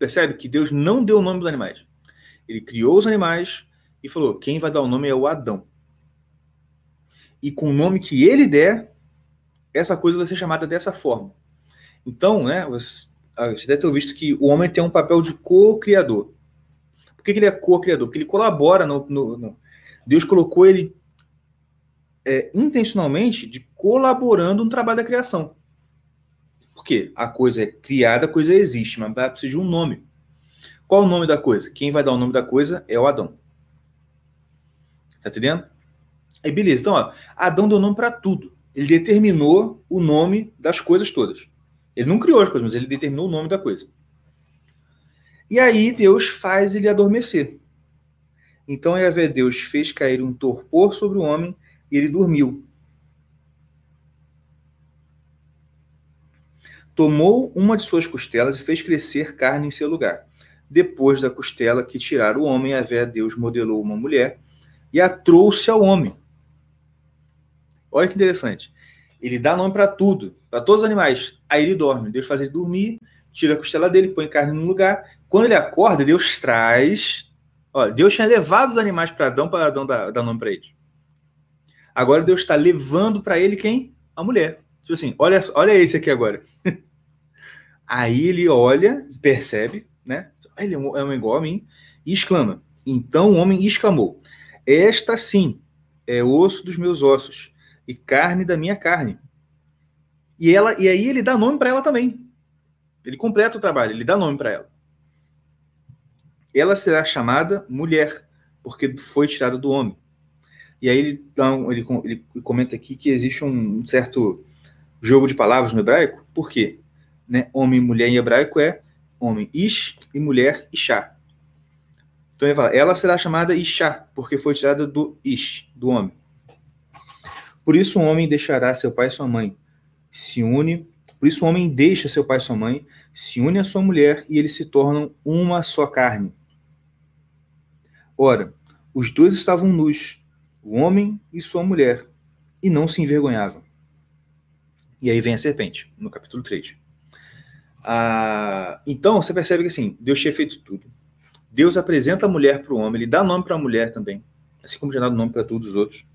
Percebe que Deus não deu o nome dos animais. Ele criou os animais e falou: quem vai dar o nome é o Adão. E com o nome que ele der, essa coisa vai ser chamada dessa forma. Então, né, você, você deve ter visto que o homem tem um papel de co-criador. Por que, que ele é co-criador? Porque ele colabora no, no, no... Deus colocou ele é, intencionalmente de colaborando no trabalho da criação. Porque a coisa é criada, a coisa existe, mas precisa de um nome. Qual o nome da coisa? Quem vai dar o nome da coisa é o Adão. Tá entendendo? Aí beleza. Então, ó, Adão deu nome para tudo. Ele determinou o nome das coisas todas. Ele não criou as coisas, mas ele determinou o nome da coisa. E aí Deus faz ele adormecer. Então Yahvé Deus fez cair um torpor sobre o homem e ele dormiu. tomou uma de suas costelas e fez crescer carne em seu lugar. Depois da costela que tiraram o homem, a Vé Deus modelou uma mulher e a trouxe ao homem. Olha que interessante. Ele dá nome para tudo, para todos os animais. Aí ele dorme. Deus faz ele dormir, tira a costela dele, põe carne no lugar. Quando ele acorda, Deus traz. Ó, Deus tinha levado os animais para Adão, para Adão dar, dar nome para eles. Agora Deus está levando para ele quem? A mulher. Tipo assim, olha, olha esse aqui agora. <laughs> Aí ele olha, percebe, né? Ele é um igual a mim, e exclama. Então o homem exclamou: Esta sim é osso dos meus ossos e carne da minha carne. E ela e aí ele dá nome para ela também. Ele completa o trabalho, ele dá nome para ela. Ela será chamada mulher, porque foi tirada do homem. E aí ele, ele, ele comenta aqui que existe um certo jogo de palavras no hebraico. Por quê? né, homem e mulher em hebraico é homem ish e mulher ishá. Então ele fala, ela será chamada ishá, porque foi tirada do ish, do homem. Por isso o homem deixará seu pai e sua mãe, se une, por isso o homem deixa seu pai e sua mãe, se une à sua mulher e eles se tornam uma só carne. Ora, Os dois estavam nus, o homem e sua mulher, e não se envergonhavam. E aí vem a serpente, no capítulo 3. Ah, então, você percebe que assim, Deus tinha feito tudo. Deus apresenta a mulher para o homem, ele dá nome para a mulher também, assim como já dá nome para todos os outros.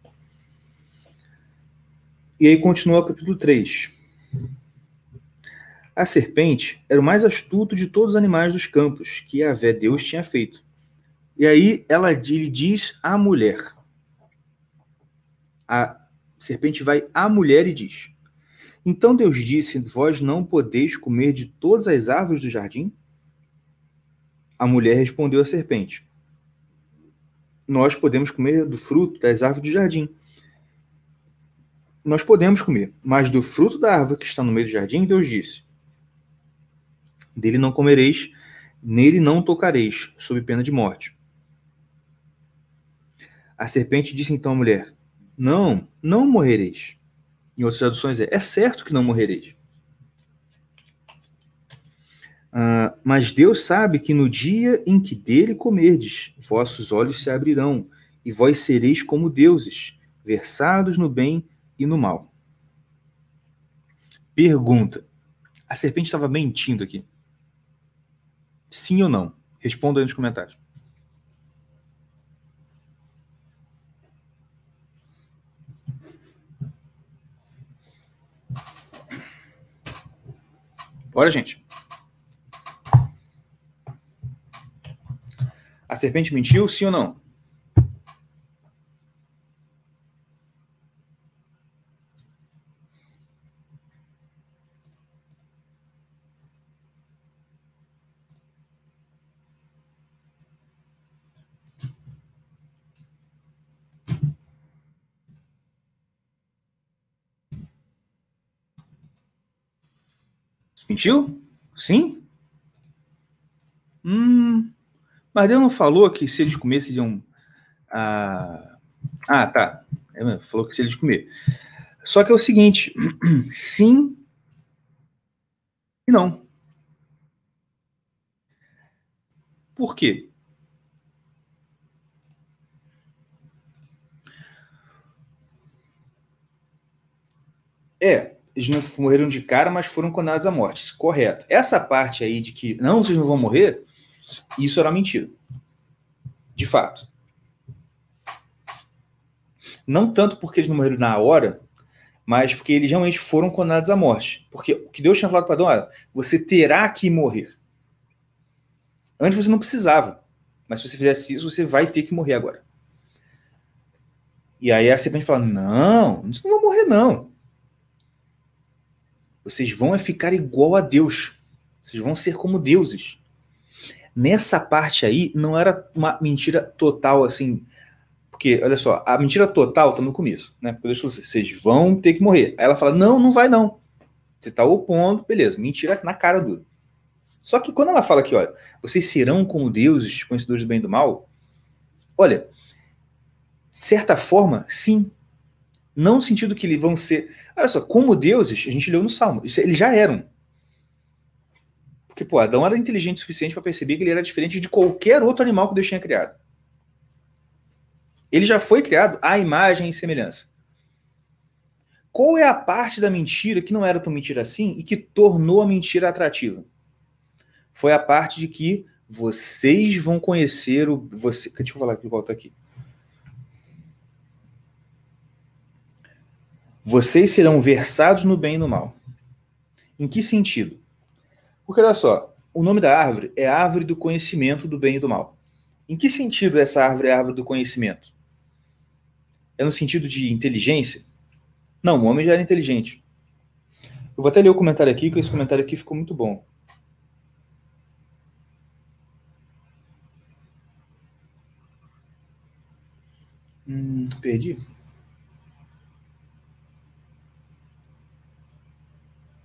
E aí continua o capítulo 3. A serpente era o mais astuto de todos os animais dos campos que a vé Deus tinha feito. E aí ela lhe diz à mulher. A serpente vai à mulher e diz: Então Deus disse: Vós não podeis comer de todas as árvores do jardim? A mulher respondeu à serpente: Nós podemos comer do fruto das árvores do jardim. Nós podemos comer, mas do fruto da árvore que está no meio do jardim, Deus disse: Dele não comereis, nele não tocareis, sob pena de morte. A serpente disse então à mulher: Não, não morrereis. Em outras traduções é: É certo que não morrereis. Uh, mas Deus sabe que no dia em que dele comerdes, vossos olhos se abrirão, e vós sereis como deuses, versados no bem e no mal. Pergunta: a serpente estava mentindo aqui? Sim ou não? Responda aí nos comentários. Bora, gente. A serpente mentiu, sim ou não? Mentiu? Sim? Hum. Mas Deus não falou que se eles comessem iam. Ah, ah tá. Ele falou que se eles comer. Só que é o seguinte: <clears throat> sim e não. Por quê? É, eles não morreram de cara, mas foram condenados à morte. Correto. Essa parte aí de que não, vocês não vão morrer, isso era mentira. De fato. Não tanto porque eles não morreram na hora, mas porque eles realmente foram condenados à morte. Porque o que Deus tinha falado para Adão era: você terá que morrer. Antes você não precisava. Mas se você fizesse isso, você vai ter que morrer agora. E aí a serpente fala: não, não vão morrer, não. Vocês vão ficar igual a Deus. Vocês vão ser como deuses. Nessa parte aí, não era uma mentira total, assim. Porque, olha só, a mentira total tá no começo, né? Porque deixa vocês, vão ter que morrer. Aí ela fala: não, não vai não. Você tá opondo, beleza, mentira na cara dura. Só que quando ela fala aqui, olha, vocês serão como deuses, conhecedores do bem e do mal, olha, certa forma, sim, não no sentido que eles vão ser. Olha só, como deuses, a gente leu no Salmo, eles já eram. Porque, pô, Adão era inteligente o suficiente para perceber que ele era diferente de qualquer outro animal que Deus tinha criado. Ele já foi criado à imagem e semelhança. Qual é a parte da mentira que não era tão mentira assim e que tornou a mentira atrativa? Foi a parte de que vocês vão conhecer o. Você, deixa eu falar aqui, volta aqui. Vocês serão versados no bem e no mal. Em que sentido? Porque olha só, o nome da árvore é árvore do conhecimento do bem e do mal. Em que sentido essa árvore é árvore do conhecimento? É no sentido de inteligência? Não, o homem já era inteligente. Eu vou até ler o comentário aqui, que esse comentário aqui ficou muito bom. Hum, perdi.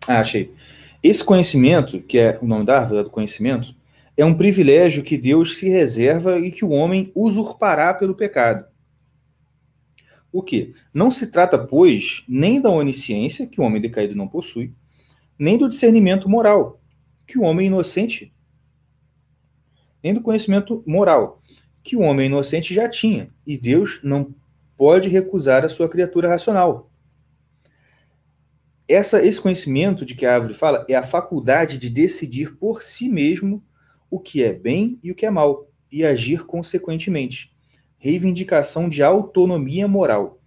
Ah, achei. Esse conhecimento, que é o nome da árvore do conhecimento, é um privilégio que Deus se reserva e que o homem usurpará pelo pecado. O que? Não se trata, pois, nem da onisciência, que o homem decaído não possui, nem do discernimento moral, que o homem inocente, nem do conhecimento moral, que o homem inocente já tinha, e Deus não pode recusar a sua criatura racional. Essa, esse conhecimento de que a árvore fala é a faculdade de decidir por si mesmo o que é bem e o que é mal, e agir consequentemente. Reivindicação de autonomia moral,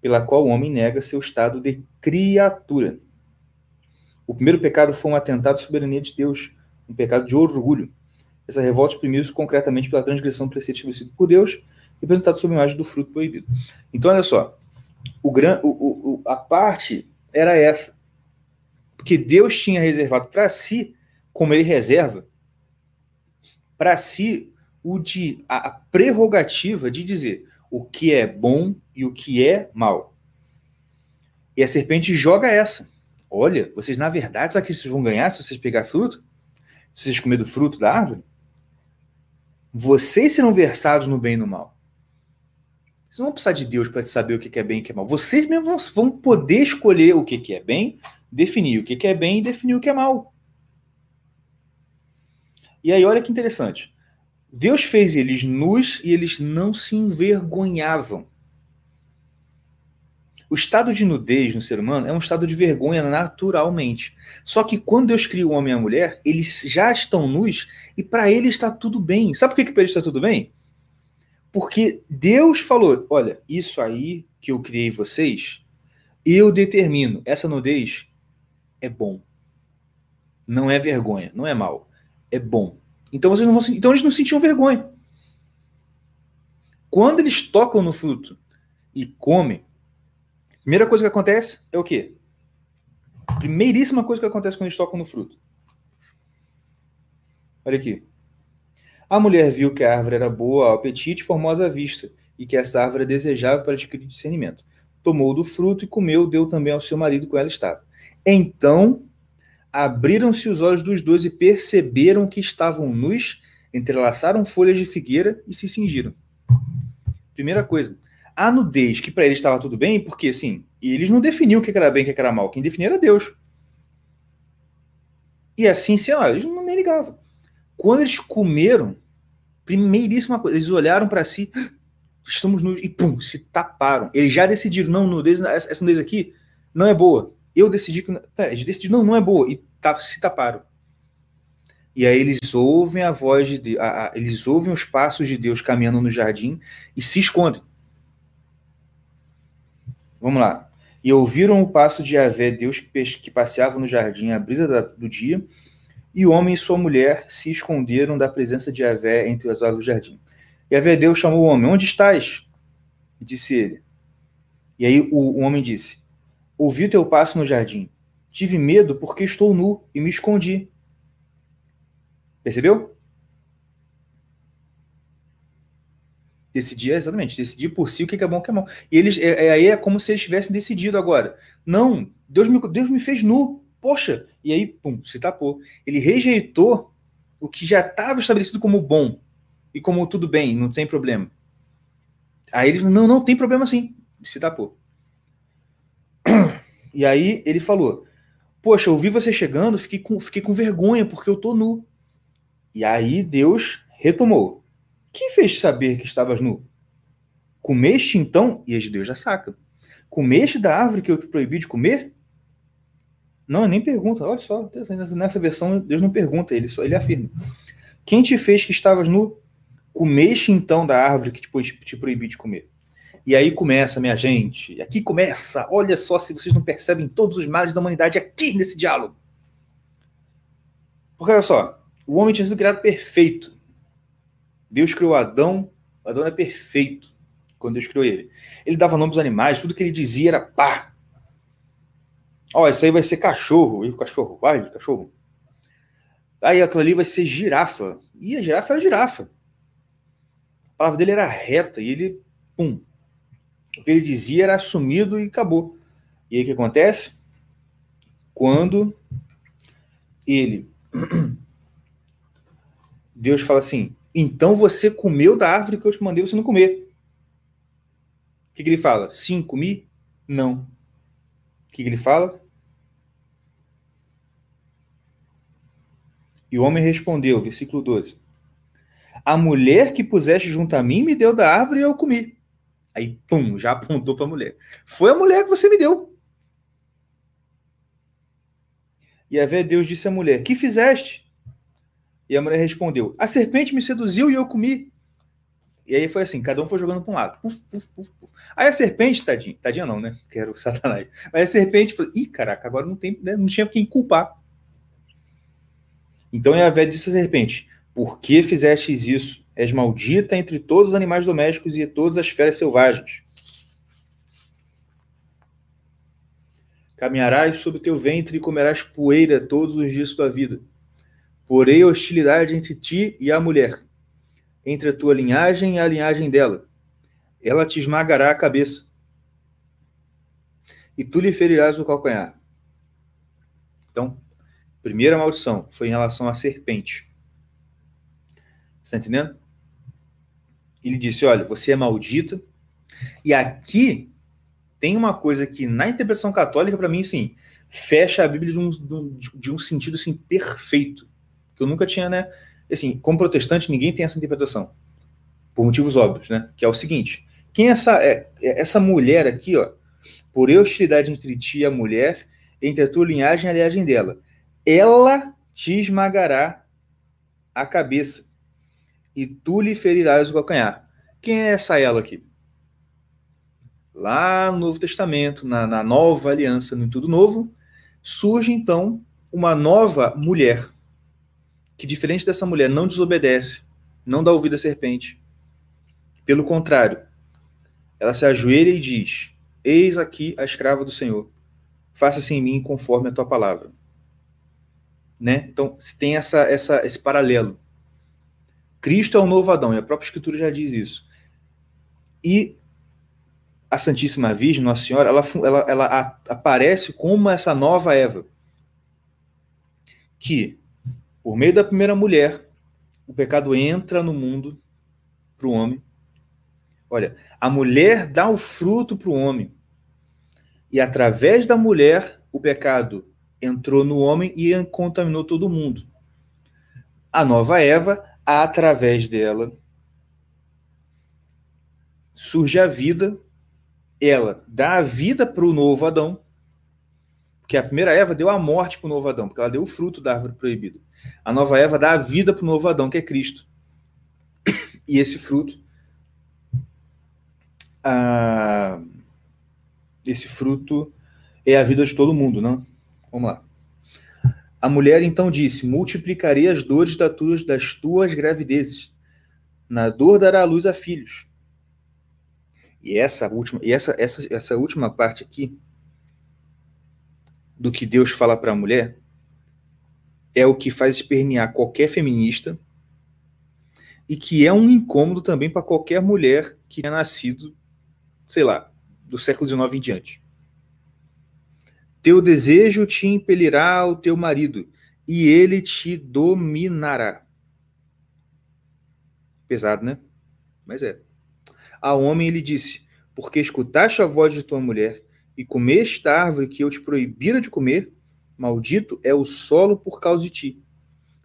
pela qual o homem nega seu estado de criatura. O primeiro pecado foi um atentado à soberania de Deus, um pecado de orgulho. Essa revolta exprimiu-se concretamente pela transgressão do preceito estabelecido por Deus, representado sob a imagem do fruto proibido. Então, olha só, o, gran, o, o, a parte era essa. Porque Deus tinha reservado para si, como ele reserva, para si o de, a, a prerrogativa de dizer o que é bom e o que é mal. E a serpente joga essa. Olha, vocês na verdade, sabe que vocês vão ganhar se vocês pegar fruto? Se vocês comer do fruto da árvore? Vocês serão versados no bem e no mal. Vocês não vão precisar de Deus para saber o que é bem e o que é mal. Vocês mesmos vão poder escolher o que é bem, definir o que é bem e definir o que é mal. E aí, olha que interessante. Deus fez eles nus e eles não se envergonhavam. O estado de nudez no ser humano é um estado de vergonha naturalmente. Só que quando Deus cria o homem e a mulher, eles já estão nus e para eles está tudo bem. Sabe por que, que para eles está tudo bem? Porque Deus falou: olha, isso aí que eu criei vocês, eu determino. Essa nudez é bom. Não é vergonha, não é mal. É bom. Então vocês não vão Então eles não sentiam vergonha. Quando eles tocam no fruto e comem, primeira coisa que acontece é o quê? Primeiríssima coisa que acontece quando eles tocam no fruto. Olha aqui. A mulher viu que a árvore era boa ao apetite e formosa à vista, e que essa árvore é desejável para adquirir discernimento. Tomou do fruto e comeu, deu também ao seu marido com ela estava. Então abriram-se os olhos dos dois e perceberam que estavam nus, entrelaçaram folhas de figueira e se cingiram. Primeira coisa, a nudez, que para eles estava tudo bem, porque assim, eles não definiam o que era bem e o que era mal, quem definia era Deus. E assim, sei lá, eles não nem ligavam. Quando eles comeram, primeiríssima coisa, eles olharam para si, estamos nus, e pum, se taparam. Eles já decidiram, não, nudez, essa nudez aqui não é boa. Eu decidi que. É, eles decidiram, não, não é boa. E se taparam. E aí eles ouvem a voz de Deus, a, a, eles ouvem os passos de Deus caminhando no jardim e se escondem. Vamos lá. E ouviram o passo de Yahvé, Deus que, que passeava no jardim à brisa da, do dia, e o homem e sua mulher se esconderam da presença de Yahvé entre as árvores do jardim. Yahvé Deus chamou o homem: Onde estás? Disse ele. E aí o, o homem disse: Ouvi teu passo no jardim Tive medo porque estou nu e me escondi. Percebeu? Decidir, exatamente, decidir por si o que é bom e o que é mal. E eles, é, é, aí é como se eles tivessem decidido agora. Não, Deus me, Deus me fez nu. Poxa, e aí, pum, se tapou. Ele rejeitou o que já estava estabelecido como bom e como tudo bem, não tem problema. Aí eles, não, não tem problema sim, se tapou. E aí ele falou: Poxa, eu vi você chegando, fiquei com, fiquei com vergonha porque eu tô nu. E aí Deus retomou. Quem fez saber que estavas nu? Comeste então? E aí Deus já saca. Comeste da árvore que eu te proibi de comer? Não, nem pergunta. Olha só, nessa versão Deus não pergunta, ele só ele afirma. Quem te fez que estavas nu? Comeste então da árvore que te, te proibi de comer? E aí começa, minha gente, aqui começa, olha só se vocês não percebem todos os males da humanidade aqui nesse diálogo. Porque olha só, o homem tinha sido criado perfeito. Deus criou Adão, Adão é perfeito quando Deus criou ele. Ele dava nome aos animais, tudo que ele dizia era pá. Ó, isso aí vai ser cachorro. E o cachorro, vai, cachorro. Aí aquilo ali vai ser girafa. E a girafa era girafa. A palavra dele era reta e ele, pum, o que ele dizia era assumido e acabou. E aí o que acontece? Quando ele. <clears throat> Deus fala assim: então você comeu da árvore que eu te mandei você não comer. O que, que ele fala? Sim, comi? Não. O que, que ele fala? E o homem respondeu, versículo 12: A mulher que puseste junto a mim me deu da árvore e eu comi. Aí, pum, já apontou para a mulher. Foi a mulher que você me deu. E a Deus disse à mulher: Que fizeste? E a mulher respondeu: A serpente me seduziu e eu comi. E aí foi assim, cada um foi jogando para um lado. Puf, puf, puf, puf. Aí a serpente, tadinha, tadinha não, né? Quero <laughs> satanás. Mas a serpente falou, ih, caraca, agora não, tem, né? não tinha quem culpar. Então Yahvé disse à serpente, por que fizestes isso? És maldita entre todos os animais domésticos e todas as feras selvagens. Caminharás sobre teu ventre e comerás poeira todos os dias da tua vida. Porém, hostilidade entre ti e a mulher, entre a tua linhagem e a linhagem dela. Ela te esmagará a cabeça, e tu lhe ferirás o calcanhar. Então, primeira maldição foi em relação à serpente. Está entendendo? Ele disse: Olha, você é maldita. E aqui tem uma coisa que, na interpretação católica, para mim, sim, fecha a Bíblia de um, de um sentido assim, perfeito. Que eu nunca tinha, né? assim, como protestante, ninguém tem essa interpretação. Por motivos óbvios, né? Que é o seguinte: quem é essa, é, é essa mulher aqui, ó? Por hostilidade entre ti a mulher, entre a tua linhagem e a linhagem dela, ela te esmagará a cabeça e tu lhe ferirás o calcanhar. Quem é essa ela aqui? Lá no Novo Testamento, na, na nova aliança, no Tudo Novo, surge então uma nova mulher que, diferente dessa mulher, não desobedece, não dá ouvido à serpente. Pelo contrário, ela se ajoelha e diz: Eis aqui a escrava do Senhor, faça-se em mim conforme a tua palavra. Né? Então, tem essa, essa, esse paralelo. Cristo é o novo Adão, e a própria Escritura já diz isso. E a Santíssima Virgem, Nossa Senhora, ela, ela, ela aparece como essa nova Eva, que por meio da primeira mulher, o pecado entra no mundo para o homem. Olha, a mulher dá o fruto para o homem. E através da mulher, o pecado entrou no homem e contaminou todo mundo. A nova Eva, através dela, surge a vida, ela dá a vida para o novo Adão, porque a primeira Eva deu a morte para o novo Adão, porque ela deu o fruto da árvore proibida. A nova Eva dá a vida para o novo Adão, que é Cristo. E esse fruto, esse fruto é a vida de todo mundo, não? Vamos lá. A mulher então disse: Multiplicarei as dores das tuas, das tuas gravidezes. Na dor dará a luz a filhos. E essa última, e essa, essa, essa última parte aqui do que Deus fala para a mulher é o que faz espernear qualquer feminista e que é um incômodo também para qualquer mulher que tenha nascido, sei lá, do século XIX em diante. Teu desejo te impelirá ao teu marido e ele te dominará. Pesado, né? Mas é. Ao homem ele disse: Porque escutaste a voz de tua mulher e comeste a árvore que eu te proibira de comer, Maldito é o solo por causa de ti.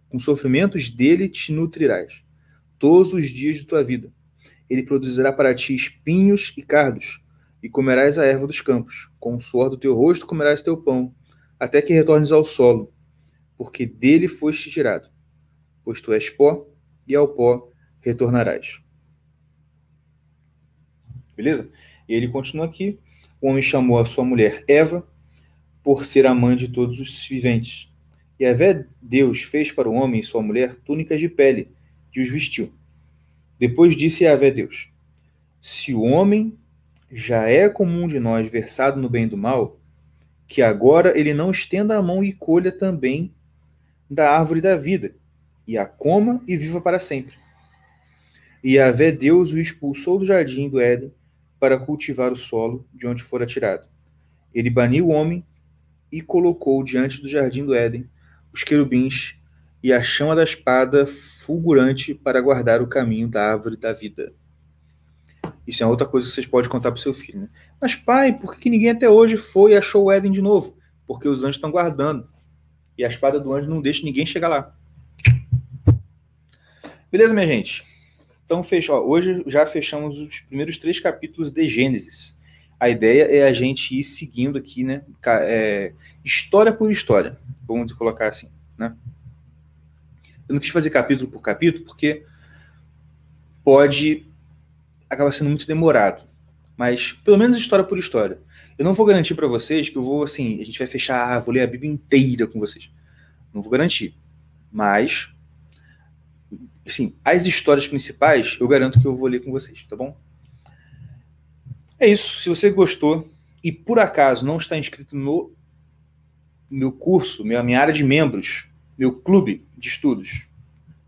Com sofrimentos dele te nutrirás todos os dias de tua vida. Ele produzirá para ti espinhos e cardos, e comerás a erva dos campos. Com o suor do teu rosto comerás teu pão, até que retornes ao solo, porque dele foste tirado. Pois tu és pó, e ao pó retornarás. Beleza? E ele continua aqui. O homem chamou a sua mulher Eva, por ser a mãe de todos os viventes. E a Deus fez para o homem e sua mulher túnicas de pele e os vestiu. Depois disse a Deus: Se o homem já é comum de nós versado no bem e do mal, que agora ele não estenda a mão e colha também da árvore da vida, e a coma e viva para sempre. E a Deus o expulsou do jardim do Éden para cultivar o solo de onde fora tirado. Ele baniu o homem e colocou diante do jardim do Éden os querubins e a chama da espada fulgurante para guardar o caminho da árvore da vida. Isso é outra coisa que vocês podem contar para o seu filho. Né? Mas, pai, por que ninguém até hoje foi e achou o Éden de novo? Porque os anjos estão guardando. E a espada do anjo não deixa ninguém chegar lá. Beleza, minha gente? Então, fecha, ó, hoje já fechamos os primeiros três capítulos de Gênesis. A ideia é a gente ir seguindo aqui, né? É, história por história, vamos colocar assim, né? Eu não quis fazer capítulo por capítulo, porque pode acabar sendo muito demorado. Mas, pelo menos história por história. Eu não vou garantir para vocês que eu vou, assim, a gente vai fechar, ah, vou ler a Bíblia inteira com vocês. Não vou garantir. Mas, assim, as histórias principais, eu garanto que eu vou ler com vocês, tá bom? É isso. Se você gostou e por acaso não está inscrito no meu curso, minha, minha área de membros, meu clube de estudos,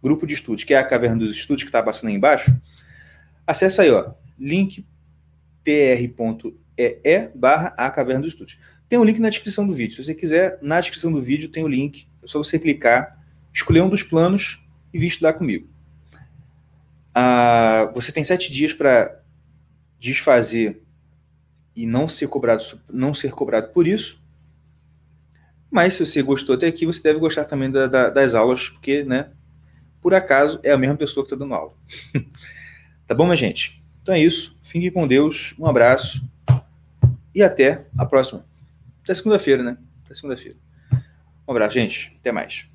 grupo de estudos, que é a Caverna dos Estudos, que está passando aí embaixo, acessa aí, ó, link pr.ee barra a Caverna dos Estudos. Tem um link na descrição do vídeo. Se você quiser, na descrição do vídeo tem o link. É só você clicar, escolher um dos planos e vir estudar comigo. Ah, você tem sete dias para desfazer e não ser cobrado, não ser cobrado por isso. Mas se você gostou até aqui, você deve gostar também da, da, das aulas, porque, né, por acaso, é a mesma pessoa que está dando aula. <laughs> tá bom, minha gente? Então é isso. Fique com Deus. Um abraço. E até a próxima. Até segunda-feira, né? Até segunda-feira. Um abraço, gente. Até mais.